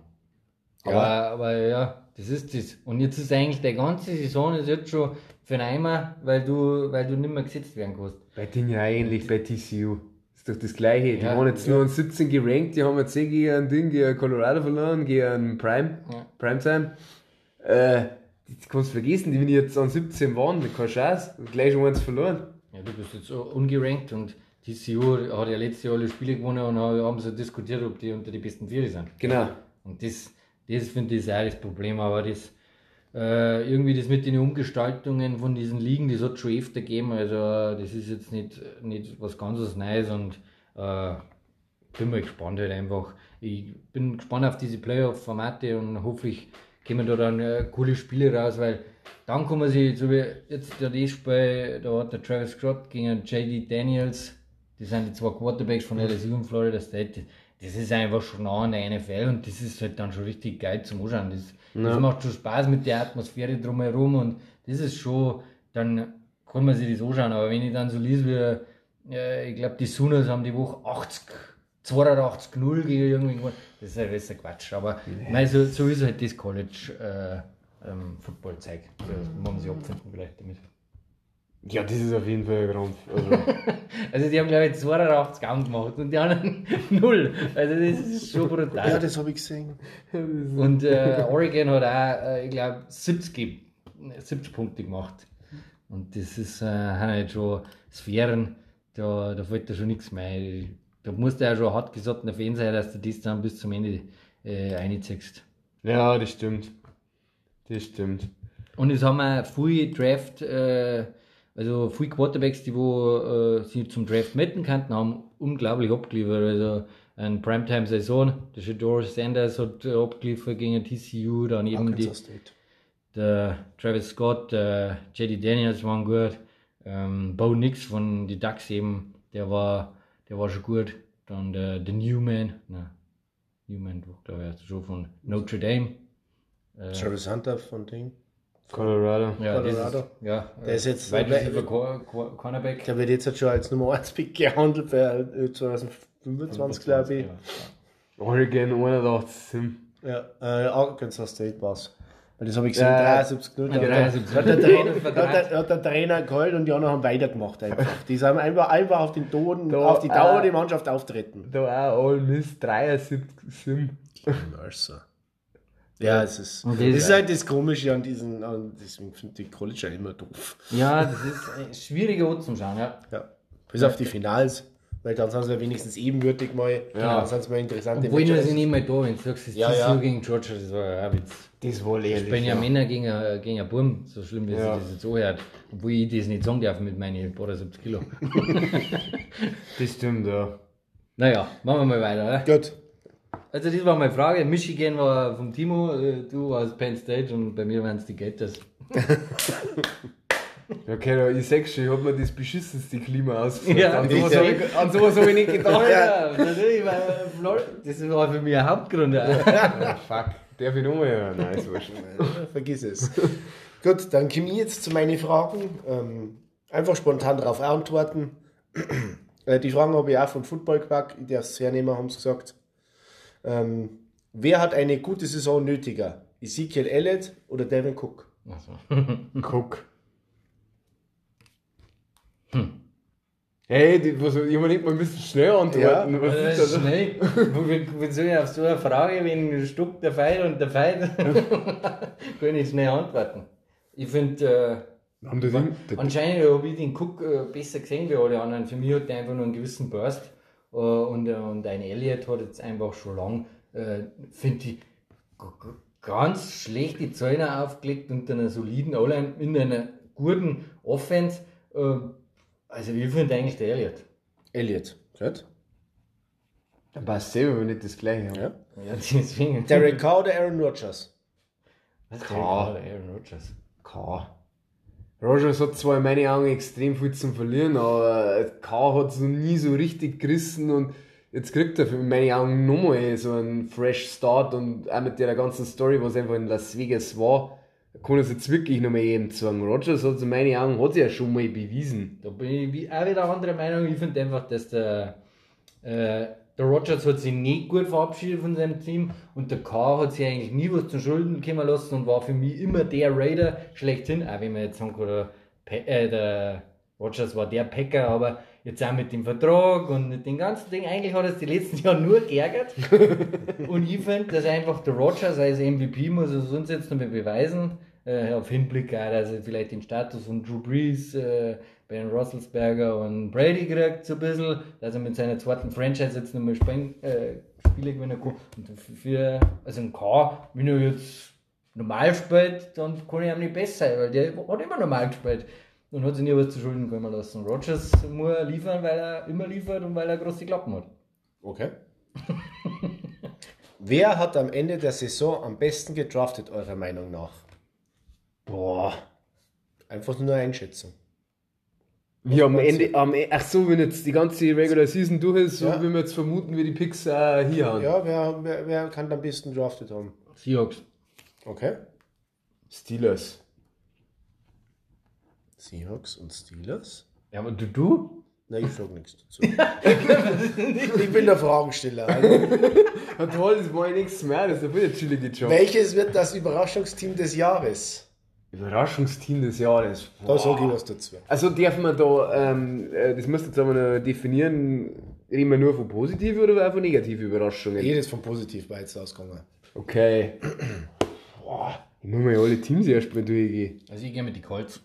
Aber Ja. aber ja, das ist das. Und jetzt ist eigentlich die ganze Saison ist jetzt schon für einen Eimer, weil du, weil du nicht mehr gesetzt werden kannst. bei Ding ja ähnlich, bei TCU. Ist doch das gleiche. Die Ja, waren jetzt nur an 17 gerankt, die haben jetzt eh gegen ein Ding, gegen Colorado verloren, gegen Prime, Ja. Primetime. Äh, das kannst du vergessen, die wenn die jetzt an 17 waren, keine Chance, und gleich schon eins verloren. Ja, du bist jetzt ungerankt und TCU hat ja letztes Jahr alle Spiele gewonnen und haben so diskutiert, ob die unter die besten Vier sind. Genau. Und das, das finde ich auch das Problem, aber das äh, irgendwie das mit den Umgestaltungen von diesen Ligen, das hat schon öfter gegeben, also das ist jetzt nicht, nicht was ganz Neues und äh, bin mal gespannt halt einfach. Ich bin gespannt auf diese Playoff-Formate und hoffentlich kommen da dann äh, coole Spiele raus, weil dann kann man sich, so wie jetzt der Spiel, da hat der Travis Scott gegen JD Daniels, die sind die zwei Quarterbacks von LSU und Florida State, das ist einfach schon nah an der NFL und das ist halt dann schon richtig geil zum Anschauen. Das, das macht schon Spaß mit der Atmosphäre drumherum und das ist schon, dann kann man sich das anschauen, aber wenn ich dann so lese, wie, äh, ich glaube, die Sooners haben die Woche 80, 82 0 gegen irgendwie gewonnen, das ist ja ist ja Quatsch, aber nein, so, so ist halt das College äh, ähm, Football zeigt. So, muss man sich abfinden vielleicht damit. Ja, das ist auf jeden Fall ein Grund. Also, Also die haben glaube ich 82 angemacht und die anderen 0. Also das ist schon brutal. Ja, das habe ich gesehen. Und äh, Oregon hat auch, äh, ich glaube, 70, 70 Punkte gemacht. Und das ist äh, halt schon Sphären, da, da fällt da schon nichts mehr. Da musst du ja schon hart gesottener Fan sein, dass du das dann bis zum Ende äh, einziehst. Ja, das stimmt. Das stimmt. Und es haben auch viele Draft, äh, also viele Quarterbacks, die wo äh, sie zum Draft metten kannten, haben unglaublich abgeliefert. Also eine Primetime-Saison, der Shador Sanders hat äh, abgeliefert gegen TCU, dann eben die, State. der Travis Scott, der JD Daniels waren gut, ähm, Bo Nix von den Ducks eben, der war, der war schon gut. Dann der, der Newman, na, Newman, glaube ich, schon von Notre Dame. Äh, Travis Hunter von Ding. Colorado. ja, Colorado. ist, ja, Der ist jetzt- weit Receiver Cor- Cor- Cornerback. Der wird jetzt halt schon als Nummer 1 Pick gehandelt für äh, 2025, glaube ich. Ja. Oregon 81. Ja, äh, Arkansas State war's. Weil das habe ich gesehen, Ja, 73 0 ja, Da 73. hat der Trainer, Vertrag. hat der, hat der Trainer geholt und die anderen haben weitergemacht einfach. Die haben einfach, einfach auf den Toten, Da, auf die Dauer äh, die Mannschaft auftreten. Da auch All Miss 73 Sim. Mercer. Ja, es ist, das ist halt das Komische an diesen, an, deswegen finde ich College ja immer doof. ja, das ist ein schwieriger Ort zum Schauen, ja. Ja. Bis auf die Finals, weil dann sind sie ja wenigstens ebenbürtig mal. Ja. Dann sind es mal interessante Obwohl ich Matches. sind nicht mal da, wenn du sagst, das Ja, ja. gegen Georgia, das war ja Witz. Das war Ich bin ja Männer gegen, ein- gegen einen Burm, so schlimm wie Ja. sich das jetzt anhört. Obwohl ich das nicht sagen darf mit meinen paar 70 Kilo. Das stimmt, ja. naja, machen wir mal weiter. Oder? Gut. Also das war meine Frage. Michigan war vom Timo, äh, du warst Penn State und bei mir waren es die Gators. Ja, okay, da- ich sag's schon, ich hab mir das beschissenste Klima ausgesucht. Ja, an, sowas ich- hab ich, an sowas hab ich nicht gedacht. Ja, natürlich, weil das war für mich ein Hauptgrund. Ja. Fuck, darf ich nochmal hören? Nein, ist wurscht. Ja, Vergiss es. Gut, dann komme ich jetzt zu meinen Fragen. Ähm, einfach spontan darauf antworten. äh, die Fragen habe ich auch von Football Quack, ich darf es hernehmen, haben sie gesagt. Ähm, wer hat eine gute Saison nötiger? Ezekiel Elliott oder Devin Cook? Guck. Hey, die, was, ich nicht mal ein bisschen schnell antworten. Ja, was Das ist ist das? schnell. Wie, wie soll ich auf so eine Frage, wenn Stuck der Pfeil und der Pfeil, kann ich schnell antworten. Ich finde, äh, anscheinend habe ich den Cook äh, besser gesehen wie alle anderen. Für mich hat der einfach nur einen gewissen Burst. Äh, und, äh, und ein Elliott hat jetzt einfach schon lang, äh, finde ich, ganz schlechte Zäune aufgelegt unter einer soliden O-line in einer guten Offense. Äh, also ich finde eigentlich der Elliott. Elliott. Gut. Dann passt selber, wenn nicht das gleiche haben. Ja. Ja, deswegen. Derek Carr oder Aaron Rodgers? Was der Aaron Rodgers. K. Rogers hat zwar in meinen Augen extrem viel zum Verlieren, aber K hat es noch nie so richtig gerissen und jetzt kriegt er in meinen Augen nochmal so einen Fresh Start und auch mit der ganzen Story, was einfach in Las Vegas war, kann es jetzt wirklich nochmal jedem sagen. Rogers hat es in meinen Augen hat ja schon mal bewiesen. Da bin ich auch wieder anderer Meinung. Ich finde einfach, dass der, äh, der Rodgers hat sich nicht gut verabschiedet von seinem Team und der K hat sich eigentlich nie was zu Schulden kommen lassen und war für mich immer der Raider schlechthin. Auch wenn man jetzt sagen kann, der, Pe- äh, der Rodgers war der Packer, aber jetzt auch mit dem Vertrag und mit dem ganzen Ding, eigentlich hat es die letzten Jahre nur geärgert. und ich finde, dass einfach der Rodgers als MVP muss er uns jetzt noch beweisen, äh, auf Hinblick auch, dass er vielleicht den Status von Drew Brees, äh, Ben Roethlisberger und Brady kriegt so ein bisschen, dass er mit seiner zweiten Franchise jetzt nochmal Spen äh, Spiele gewinnen kann. Und für, also ein K, wenn er jetzt normal spielt, dann kann ich ihm nicht besser sein, weil der hat immer normal gespielt und hat sich nie was zu Schulden kommen lassen. Rodgers muss liefern, weil er immer liefert und weil er große Klappen hat. Okay. Wer hat am Ende der Saison am besten gedraftet, eurer Meinung nach? Boah. Einfach nur eine Einschätzung. Wie am Ende, am, E- ach so, wenn jetzt die ganze Regular Season durch ist, so Ja. wie wir jetzt vermuten, wie die Picks äh, hier haben. Ja, wer, wer, wer kann am besten draftet haben? Seahawks. Okay. Steelers. Seahawks und Steelers? Ja, aber du, du? Nein, ich sage nichts dazu. ich bin der Fragensteller. Also, Ja, toll, das war ja nichts mehr, das ist ja wieder chillige Job. welches wird das Überraschungsteam des Jahres? Überraschungsteam des Jahres. Da sage ich was dazu. Also dürfen wir da, ähm, äh, das müsst ihr jetzt aber noch definieren, reden wir nur von positiven oder auch von negativen Überraschungen? Jedes von positiv war jetzt ausgegangen. Okay. Boah, ich muss mir ja alle Teams erstmal durchgehen. Also ich gehe mit die Colts.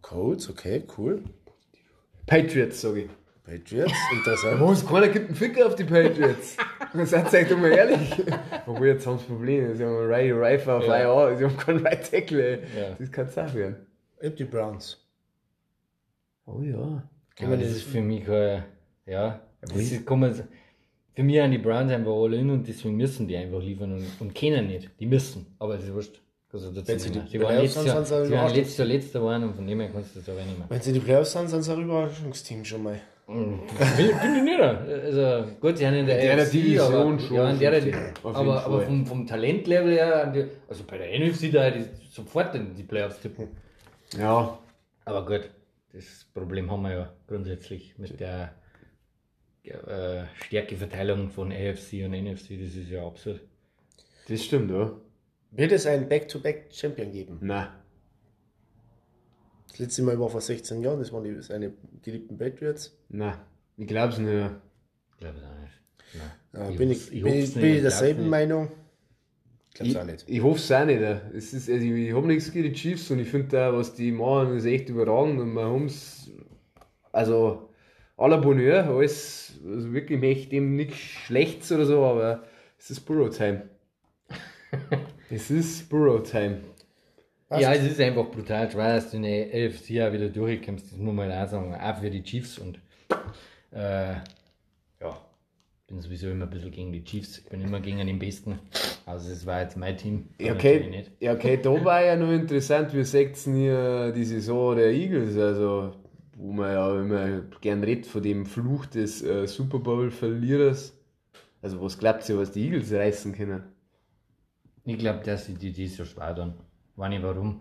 Colts, okay, cool. Patriots, sag ich. Patriots, interessant. Was? Keiner gibt einen Ficker auf die Patriots. Seid euch doch mal ehrlich. Obwohl, jetzt haben sie Probleme. Sie haben einen Riley Reifer auf Ja. IR, sie haben keinen Right Tackle. Ja. Das kann es auch werden. Ich hab die Browns. Oh ja. Ja, das ist für mich kein, ja, das ist, kann man, für mich sind die Browns einfach all in und deswegen müssen die einfach liefern und, und können nicht. Die müssen, aber es ist wurscht. Also dazu Wenn sie die waren Playoffs sind, sind sie sie waren letztes Jahr letzter waren und von dem her kannst du das aber nicht mehr. Wenn sie die Playoffs sind, sind sie ein Überraschungsteam schon mal. Finde find ich nicht. Also gut, sie haben in der, In der AFC, Division aber, schon, Ja, in der, auf jeden aber, aber vom, vom Talentlevel her, an die- also bei der NFC da hätte ich sofort in die Playoffs tippen. Ja, Aber gut, das Problem haben wir ja grundsätzlich mit der äh, Stärkeverteilung von AFC und NFC, das ist ja absurd. das stimmt, ja. Wird es einen Back-to-Back-Champion geben? Nein. Das letzte Mal war vor 16 Jahren, das waren die, seine geliebten Patriots. Nein. Ich glaub's nicht. ja. Ich glaube es auch nicht. Ja, Ich bin, ich, ich bin, ich, nicht, bin ich ich derselben nicht. Meinung. Ich glaube Ich, es auch nicht. ich hoffe es auch nicht. Es ist, also ich habe nichts gegen die Chiefs und ich finde da, was die machen, ist echt überragend und wir haben's, also à la Bonheur, alles, also wirklich möchte dem nichts Schlechtes oder so, aber es ist Burrow-Time. es ist Burrow-Time. Passt. Ja, es ist einfach brutal schwer, dass du in der AFC auch wieder durchkommst, das muss man auch sagen, auch für die Chiefs und äh, ja, bin sowieso immer ein bisschen gegen die Chiefs, ich bin immer gegen den Besten, also es war jetzt mein Team. Ja, okay, ja, okay, da war ja noch interessant, wie sagt hier die Saison der Eagles, also wo man ja immer gern redet von dem Fluch des äh, Super Bowl-Verlierers. Also was glaubt ihr, was die Eagles reißen können? Ich glaube, dass sie die dieses Jahr schwer tun. Weiß nicht warum.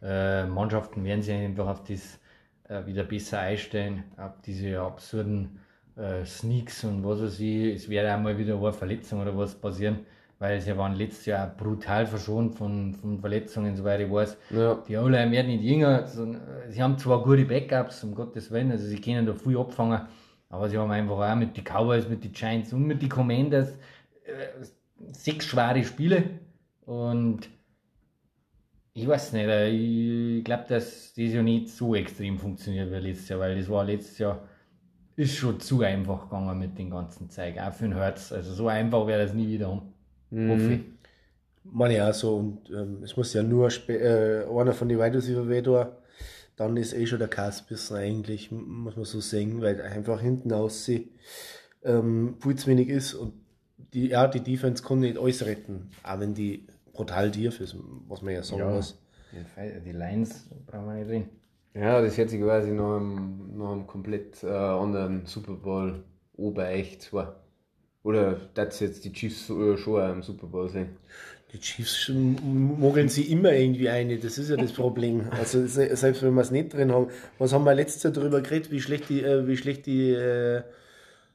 Äh, Mannschaften werden sich einfach auf das äh, wieder besser einstellen, auf diese absurden äh, Sneaks und was weiß ich. Es werde auch mal wieder eine Verletzung oder was passieren, weil sie waren letztes Jahr brutal verschont von, von Verletzungen, soweit ich weiß. Ja. Die O-Line werden nicht jünger. äh, Sie haben zwar gute Backups, um Gottes Willen, also sie können da viel abfangen, aber sie haben einfach auch mit den Cowboys, mit den Giants und mit den Commanders äh, sechs schwere Spiele und ich weiß nicht, ich glaube, dass das ja nicht so extrem funktioniert wie letztes Jahr, weil das war letztes Jahr ist schon zu einfach gegangen mit dem ganzen Zeug, auch für den Herz. Also so einfach wäre das nie wieder haben. Hoffe ich. Meine ich auch so. Und ähm, es muss ja nur äh, einer von den Wide Receiver tun. Dann ist eh schon der Kasbissen eigentlich, muss man so sagen, weil einfach hinten aussieht, ähm, viel zu wenig ist. Und die, ja, die Defense kann nicht alles retten, auch wenn die brutal tief ist, was man ja sagen Ja. muss. Die, Lines brauchen wir nicht reden. Ja, das hätte sich quasi noch einem, noch einem komplett äh, anderen Super Bowl obereicht war. Oder das jetzt die Chiefs äh, schon im Super Bowl sehen. Die Chiefs mogeln sie immer irgendwie eine, das ist ja das Problem. Also se- selbst wenn wir es nicht drin haben. Was haben wir letztes Jahr darüber geredet, wie schlecht die, äh, wie schlecht die äh,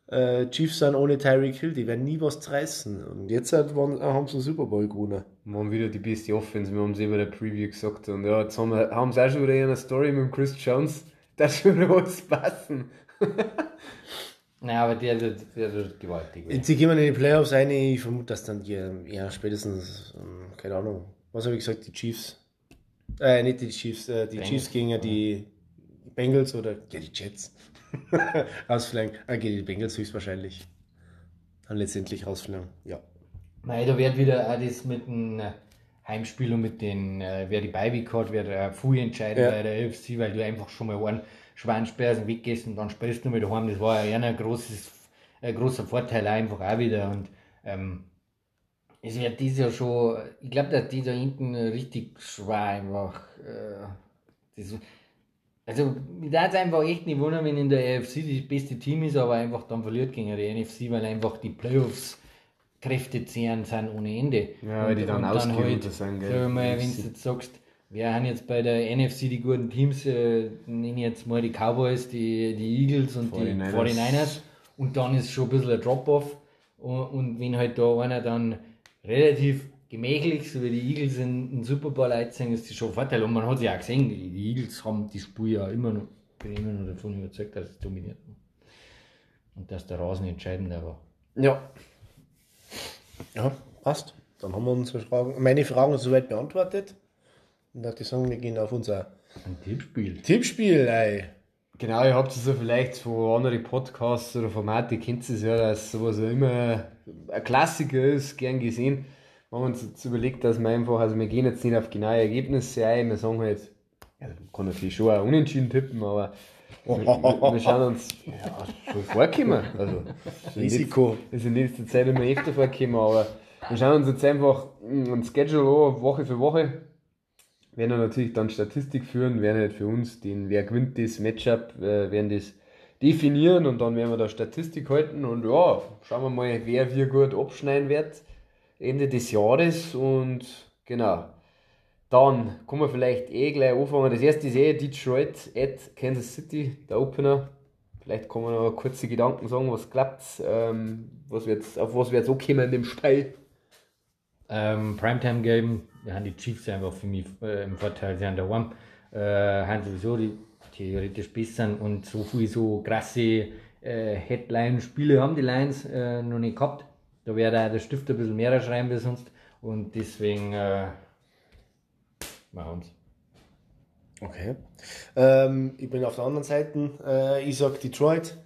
äh, Chiefs sind ohne Tyreek Hill, die werden nie was zerreißen. Und jetzt halt waren, haben sie einen Super Bowl gewonnen. Wir haben wieder die beste Offense, wir haben es immer in der Preview gesagt. Und ja, jetzt haben, wir, haben sie auch schon wieder in einer Story mit Chris Jones. Das schon wieder was passen. Nein, aber der, wird gewaltig. Jetzt sie gehen in die Playoffs rein, ich vermute, dass dann die, ja, spätestens, ähm, keine Ahnung, was habe ich gesagt, die Chiefs, äh, nicht die Chiefs, äh, die Bengals. Chiefs gegen die Bengals oder, ja, die Jets. Ausfliegen, äh, gegen die Bengals höchstwahrscheinlich. Dann letztendlich rausfliegen, ja. Nein, da wird wieder auch das mit dem Heimspiel und mit den, äh, wer die Beiweek hat, wird äh, viel entscheiden Ja. bei der UFC, weil du einfach schon mal einen Schweinspersen weggehst und dann spielst du mal daheim. Das war ja ein großes, ein großer Vorteil einfach auch wieder. Und ähm, es wird dieses Jahr schon, ich glaube, dass die da hinten richtig schwer einfach. Äh, das, also, darf es einfach echt nicht wundern, wenn in der AFC das beste Team ist, aber einfach dann verliert gegen die NFC, weil einfach die Playoffs Kräfte zehren sind ohne Ende. Ja, weil die dann ausgeruht sind, Sag gell, ich mal, wenn du jetzt sagst, wir haben jetzt bei der NFC die guten Teams, äh, nenne ich jetzt mal die Cowboys, die, die Eagles und 49ers. die 49ers und dann ist schon ein bisschen ein Drop-Off und, und wenn halt da einer dann relativ gemächlich, so wie die Eagles in den Super Bowl einziehen, ist das schon ein Vorteil und man hat es ja auch gesehen, die, die Eagles haben die Spur ja immer noch, bin immer noch davon überzeugt, dass es dominiert haben. und dass der Rasen entscheidender war. Ja. Ja, passt. Dann haben wir unsere Fragen, meine Fragen soweit beantwortet. Und da würde ich sagen, wir gehen auf unser Ein Tippspiel. Tippspiel, ey. Genau, ihr habt es ja vielleicht von anderen Podcasts oder Formate, kennt es ja, dass sowas ja immer ein Klassiker ist, gern gesehen. Wenn man uns jetzt überlegt, dass wir einfach, also wir gehen jetzt nicht auf genaue Ergebnisse ein, wir sagen halt, ja, man kann natürlich schon auch unentschieden tippen, aber wir, wir, wir schauen uns ja, schon vorkommen. Also, Risiko. ist in letzter Zeit immer öfter vorgekommen, aber wir schauen uns jetzt einfach ein Schedule an, Woche für Woche. Werden dann natürlich dann Statistik führen, werden halt für uns den, wer gewinnt das Matchup, äh, werden das definieren und dann werden wir da Statistik halten und ja, schauen wir mal, wer wie gut abschneiden wird Ende des Jahres und genau. Dann kommen wir vielleicht eh gleich anfangen. Das erste ist eh Detroit at Kansas City, der Opener. Vielleicht kann man noch kurze Gedanken sagen, was klappt, ähm, was wird's, auf was wird es ankommen in dem Spiel. Ähm, Primetime Game, da haben die Chiefs einfach für mich äh, im Vorteil, sie haben daheim, äh, haben sowieso die theoretisch besser und so viel so krasse äh, Headline-Spiele haben die Lions äh, noch nicht gehabt. Da wäre der Stift ein bisschen mehr schreiben wie sonst und deswegen äh, machen wir's. Okay. Ähm, ich bin auf der anderen Seite. Äh, ich sag Detroit.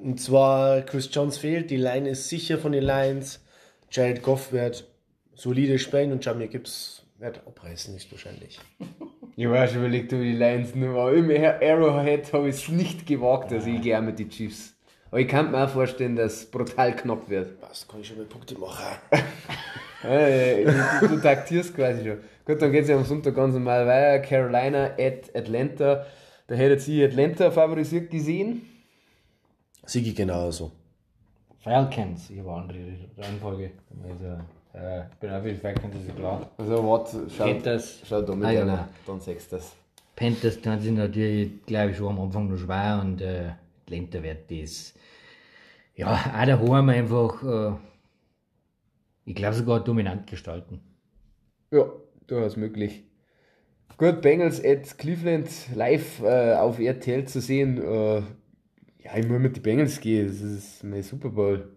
Und zwar Chris Jones fehlt. Die Line ist sicher von den Lions. Jared Goff wird solide spielen und Jamie Gibbs wird abreißen, ist wahrscheinlich. Ich war schon überlegt, ob ich die Lions nur war. Im Arrowhead habe ich es nicht gewagt, also ich gehe auch mit den Chiefs. Aber ich kann mir auch vorstellen, dass es brutal knapp wird. Was kann ich schon mal Punkte machen? Du, du taktierst quasi schon. Gut, dann geht es ja am Sonntag ganz normal weiter. Carolina at Atlanta. Da hättet sie Atlanta favorisiert gesehen. Sigi genauso. Falcons, ich habe eine andere Reihenfolge. Also, äh, ich bin auch für die Falcons, ist ja klar. Also warte, schau, Panthers. schau da mit Ah, ja, dann sagst du das. Panthers tun sich natürlich, glaube ich, schon am Anfang noch schwer und äh, Wird das, ja, auch daheim einfach, äh, ich glaube sogar dominant gestalten. Ja, durchaus möglich. Gut, Bengals at Cleveland live äh, auf RTL zu sehen. Äh, ja, ich muss mit den Bengals gehen. Das ist mein Super Bowl.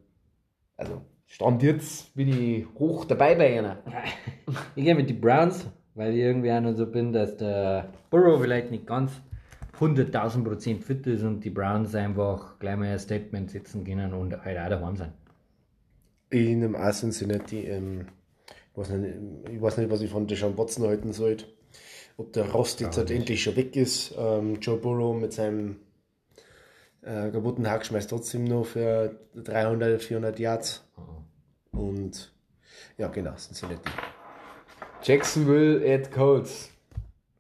Also, Stand jetzt bin ich hoch dabei bei einer. Ich gehe mit den Browns, weil ich irgendwie auch noch so bin, dass der Burrow vielleicht nicht ganz 100.000 Prozent fit ist und die Browns einfach gleich mal ein Statement setzen können und halt auch daheim sein. In einem auch Cincinnati, ähm, ich, weiß nicht, ich weiß nicht, was ich von Deshaun Watson halten sollte. Ob der Rost jetzt halt endlich schon weg ist. Ähm, Joe Burrow mit seinem äh, kaputten Hack schmeißt trotzdem noch für 300, 400 Yards. Und ja, genau, Cincinnati. Jacksonville at Colts.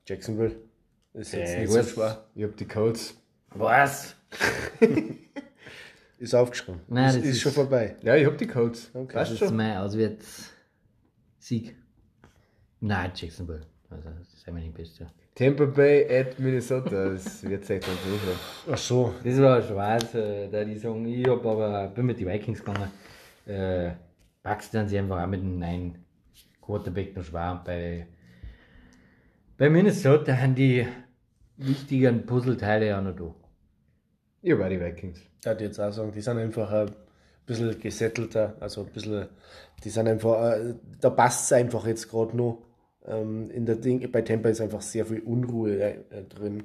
Jacksonville ist jetzt Sehr nicht gut. so schwer. Ich hab die Colts. Was? Ist aufgeschrieben. Nein, ist, das ist, ist- schon vorbei. Ja, ich hab die Colts. Okay. Das Weißt ist schon. mein Auswärtssieg. Nein, Jacksonville. Also, das ist immer nicht beste. Tampa Bay at Minnesota. Das wird sich dann so sein. Ach so. Das war schwarz, äh, da die sagen, ich hab aber, bin mit den Vikings gegangen. Äh, Bucks dann sie einfach auch mit einem neuen Quarterback noch schwer. Bei, bei Minnesota haben die wichtigen Puzzleteile ja noch da. Ich war die Vikings. Ich würde jetzt auch sagen, die sind einfach ein bisschen gesettelter, also ein bisschen, die sind einfach, äh, da passt es einfach jetzt gerade noch. Ähm, in der Ding, bei Tampa ist einfach sehr viel Unruhe äh, drin.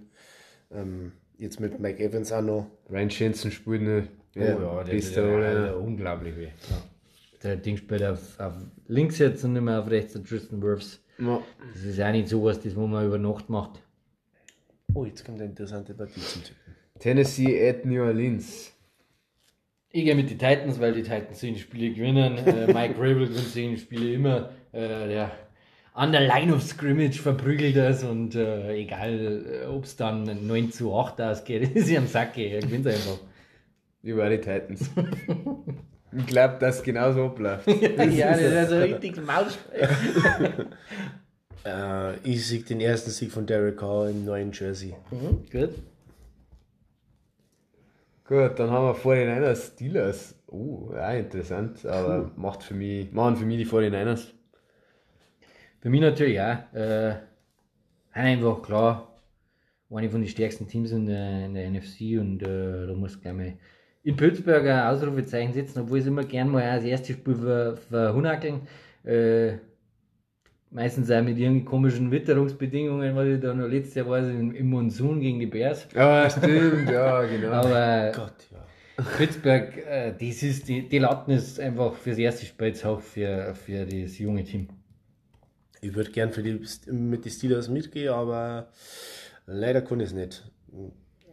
Ähm, jetzt mit Mike Evans auch noch. Ryan Jensen spielt eine ja, der ist Rolle. ja, unglaublich weh. Der Ding spielt auf, auf links jetzt und nicht mehr auf rechts, der Tristan Wirfs. Ja. Das ist auch nicht sowas, das wo man über Nacht macht. Oh, jetzt kommt eine interessante Partie zum Tippen. Tennessee at New Orleans. Ich gehe mit den Titans, weil die Titans solche Spiele gewinnen. äh, Mike Rabel gewinnt solche Spiele immer. Äh, der an der Line of Scrimmage verprügelt das und äh, egal, äh, ob es dann 9 zu 8 ausgeht, ist ihm am Sack, er gewinnt einfach. Ich war die Titans. ich glaube, dass es genauso abläuft. ja, das ist so richtig Mausspiel. Äh, ich sehe den ersten Sieg von Derek Carr im neuen Jersey. Mhm, gut. Gut, dann haben wir 49ers Steelers. Oh, ja, interessant, aber macht für mich, machen für mich die 49ers. Für mich natürlich auch. Äh, einfach klar, eine von den stärksten Teams in der, in der NFC und äh, da muss gleich mal in Pittsburgh ein Ausrufezeichen setzen, obwohl sie immer gern mal auch das erste Spiel ver, verhunackeln. Äh, Meistens auch mit irgendwie komischen Witterungsbedingungen, was ich da noch letztes Jahr weiß, im, im Monsun gegen die Bears. Ja, stimmt, ja, genau. Aber Gott, ja. Pittsburgh, äh, das ist, die, die Latten ist einfach fürs erste Spiel auch für, für das junge Team. Ich würde gern für die, mit den Steelers mitgehen, aber leider kann ich es nicht.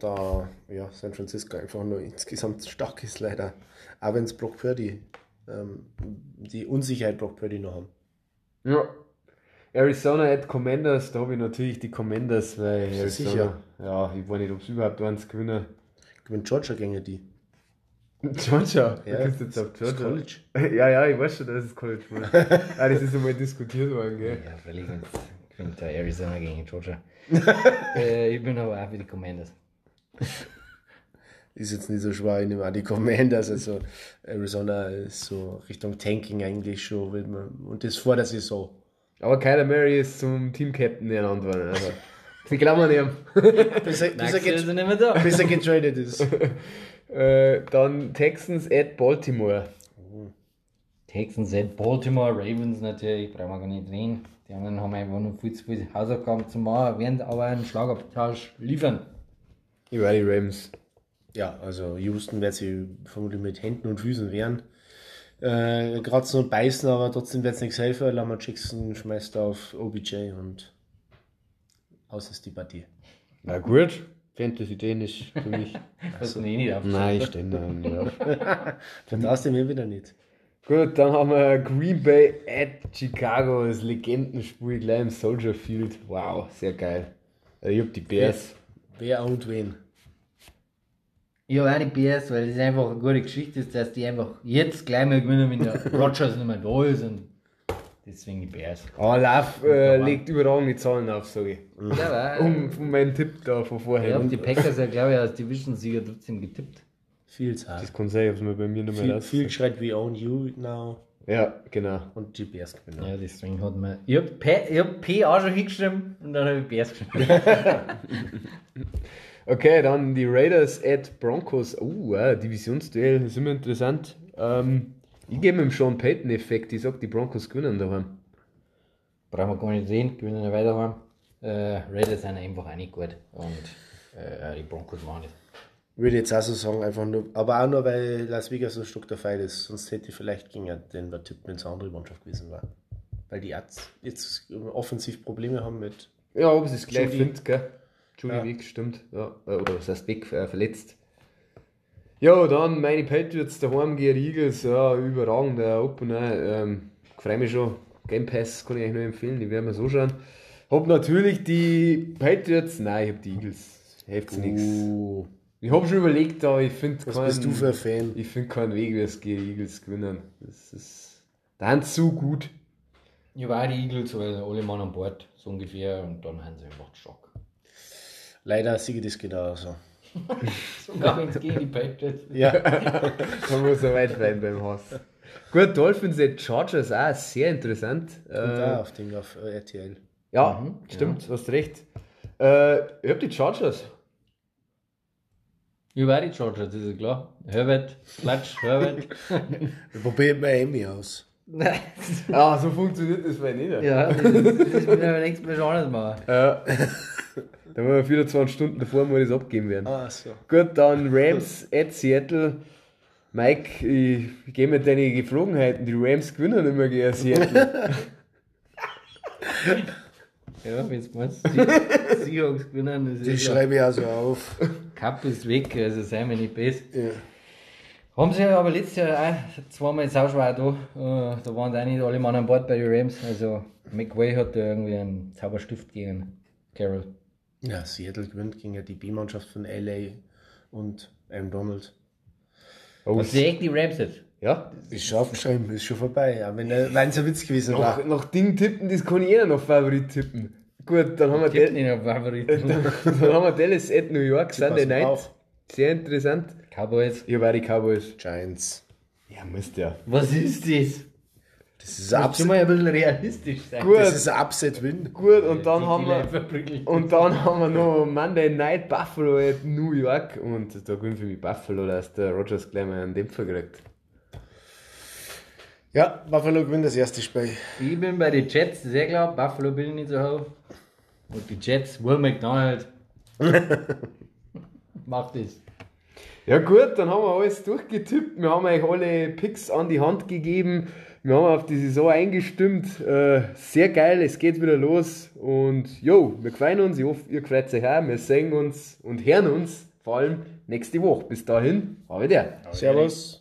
Da ja, San Francisco einfach nur insgesamt stark ist, leider. Auch wenn es Brock Purdy, ähm, die Unsicherheit Brock Purdy noch haben. Ja. Arizona at Commanders, da habe ich natürlich die Commanders, weil Arizona, sicher? ja, ich weiß nicht, ob es überhaupt eins gewinnen. Gewinnt Georgia gegen die. Georgia, Ja, du jetzt auf das Georgia. College. Ja, ja, ich weiß schon, dass es College war. ah, das ist einmal diskutiert worden, gell? Ja, völlig gewinnt Arizona gegen Georgia. äh, ich bin aber auch für die Commanders. Ist jetzt nicht so schwer, ich nehme auch die Commanders. Also Arizona ist so Richtung Tanking eigentlich schon. Und das vor der Saison. Aber Kyler Murray ist zum Team-Captain ernannt worden. Also, ich glaube an ihm. Bis er, bis er, get, nicht mehr da. bis er getradet ist. Äh, dann Texans at Baltimore. Texans at Baltimore, Ravens natürlich, brauchen wir gar nicht reden. Die anderen haben einfach nur viel zu viele Hausaufgaben zu machen, werden aber einen Schlagabtausch liefern. Ich war die Rams. Ja, also Houston wird sie vermutlich mit Händen und Füßen wehren. Äh, kratzen und beißen, aber trotzdem wird es nichts helfen. Lamar Jackson schmeißt auf OBJ und aus ist die Partie. Na gut. Fantasy-Ideen ist für mich. Das ist eh nicht auf. Nein, ich stehe da nicht auf. Vertraust du mir wieder nicht. Gut, dann haben wir Green Bay at Chicago, das Legendenspiel gleich im Soldier Field. Wow, sehr geil. Äh, Ich hab die Bears. Wer und wen? Ich habe auch die Bears, weil es einfach eine gute Geschichte ist, dass die einfach jetzt gleich mal gewinnen, wenn der Rogers nicht mehr da ist. Und deswegen die Bears. Aber Love äh, legt überragende Zahlen auf, sage ich. Ja, weil Um, um meinen Tipp da von vorher. habe die Packers ja, glaube ich, als Division-Sieger trotzdem getippt. Viel Zeit. Das kann sein, ich mir bei mir nicht mehr Viel, raus. viel geschreit wie Own You now Ja, genau. und die Bears gewinnen. Ja, deswegen hat man. Ich habe P, hab P auch schon hingeschrieben und dann habe ich Bears geschrieben. Okay, dann die Raiders at Broncos. Uh, äh, Divisionsduell, ist immer interessant. Ähm, ich gebe ihm schon Payton-Effekt. Ich sag, die Broncos gewinnen daheim. Brauchen wir gar nicht sehen, gewinnen wir weiter haben. Äh, Raiders sind einfach auch nicht gut. Und äh, die Broncos waren nicht. Würde jetzt auch so sagen, einfach nur, aber auch nur, weil Las Vegas so ein Stück der Fall ist. Sonst hätte ich vielleicht gegen Denver tippen, wenn es eine andere Mannschaft gewesen war. Weil die jetzt, jetzt offensiv Probleme haben mit. Ja, ob sie es gleich findet, gell? Judy Ja. weg, stimmt. Ja. äh, Oder was heißt weg, äh, verletzt. Ja, dann meine Patriots daheim gegen Eagles. Ja, überragender Opener. Ähm, ich freue mich schon. Game Pass kann ich euch nur empfehlen, die werden wir so schauen. Hab natürlich die Patriots. Nein, ich hab die Eagles. Hilft nichts. Uh, Ich hab schon überlegt, aber ich finde was bist du für ein Fan? Ich finde keinen Weg, wie es gegen die Eagles gewinnen. Das ist. Da sind sie zu gut. Ich war auch die Eagles, weil alle Mann an Bord, so ungefähr. Und dann haben sie einfach Schock. Leider sehe ich das genauso. Sogar wenn es gegen die Patriots. Ja, Man muss so weit rein beim Haus. Gut, Dolphins at Chargers auch sehr interessant. und Äh, da auf Ding auf äh, RTL. ja, stimmt, hast recht. Äh, ich hab die Chargers. Ich war die Chargers, das ist klar. Herbert, Klatsch, Herbert. Probiert Miami aus. Nein. Ah, so funktioniert das bei nicht. Ja, das, das will aber nichts mehr Schaunes machen. Ja. da wollen wir 24 Stunden davor mal das abgeben werden. Ah, so. Gut, dann Rams at Seattle. Mike, ich, ich gehe mit deinen Geflogenheiten. Die Rams gewinnen immer gegen Seattle. Ja, wenn du meinst, die Seahawks gewinnen, das Das schreibe ich also auf. Cup ist weg, also seien wir nicht besser. Ja. Haben sie aber letztes Jahr auch zweimal sauschwer da. Äh, da waren auch nicht alle Mann an Bord bei den Rams. Also McWay hat da irgendwie einen Zauberstift gegen Carroll. Ja, Seattle gewinnt gegen die B-Mannschaft von LA und Aaron Donald. Oh, Was die echt die Rams jetzt? ja? Ist schon aufgeschrieben, ist schon vorbei. Aber wenn wenn es ein Witz gewesen Nach, war. nach Ding tippen, das kann ich eh noch Favorit tippen. Gut, dann haben wir, nicht auf Favoriten. dann haben wir Dallas at New York, Sunday Night. Bauch. Sehr interessant. Cowboys. Ich war die Cowboys. Giants. Ja, müsst ja. Was ist das? Das ist ein Muss Upset, mal ein bisschen realistisch sein. Gut, das ist ein Upset-Win. gut und dann haben wir und dann haben wir noch Monday Night Buffalo at New York und da gewinnt für mich Buffalo, dass der Rogers gleich mal einen Dämpfer kriegt. Ja, Buffalo gewinnt das erste Spiel. Ich bin bei den Jets sehr klar. Buffalo bin ich nicht so hoch. Und die Jets, Will McDonald. Macht es. Ja gut, dann haben wir alles durchgetippt. Wir haben euch alle Picks an die Hand gegeben. Wir haben auf die Saison eingestimmt. Äh, sehr geil, es geht wieder los. Und jo, wir freuen uns. Ich hoffe, ihr freut euch auch. Wir sehen uns und hören uns vor allem nächste Woche. Bis dahin, habe der. Servus.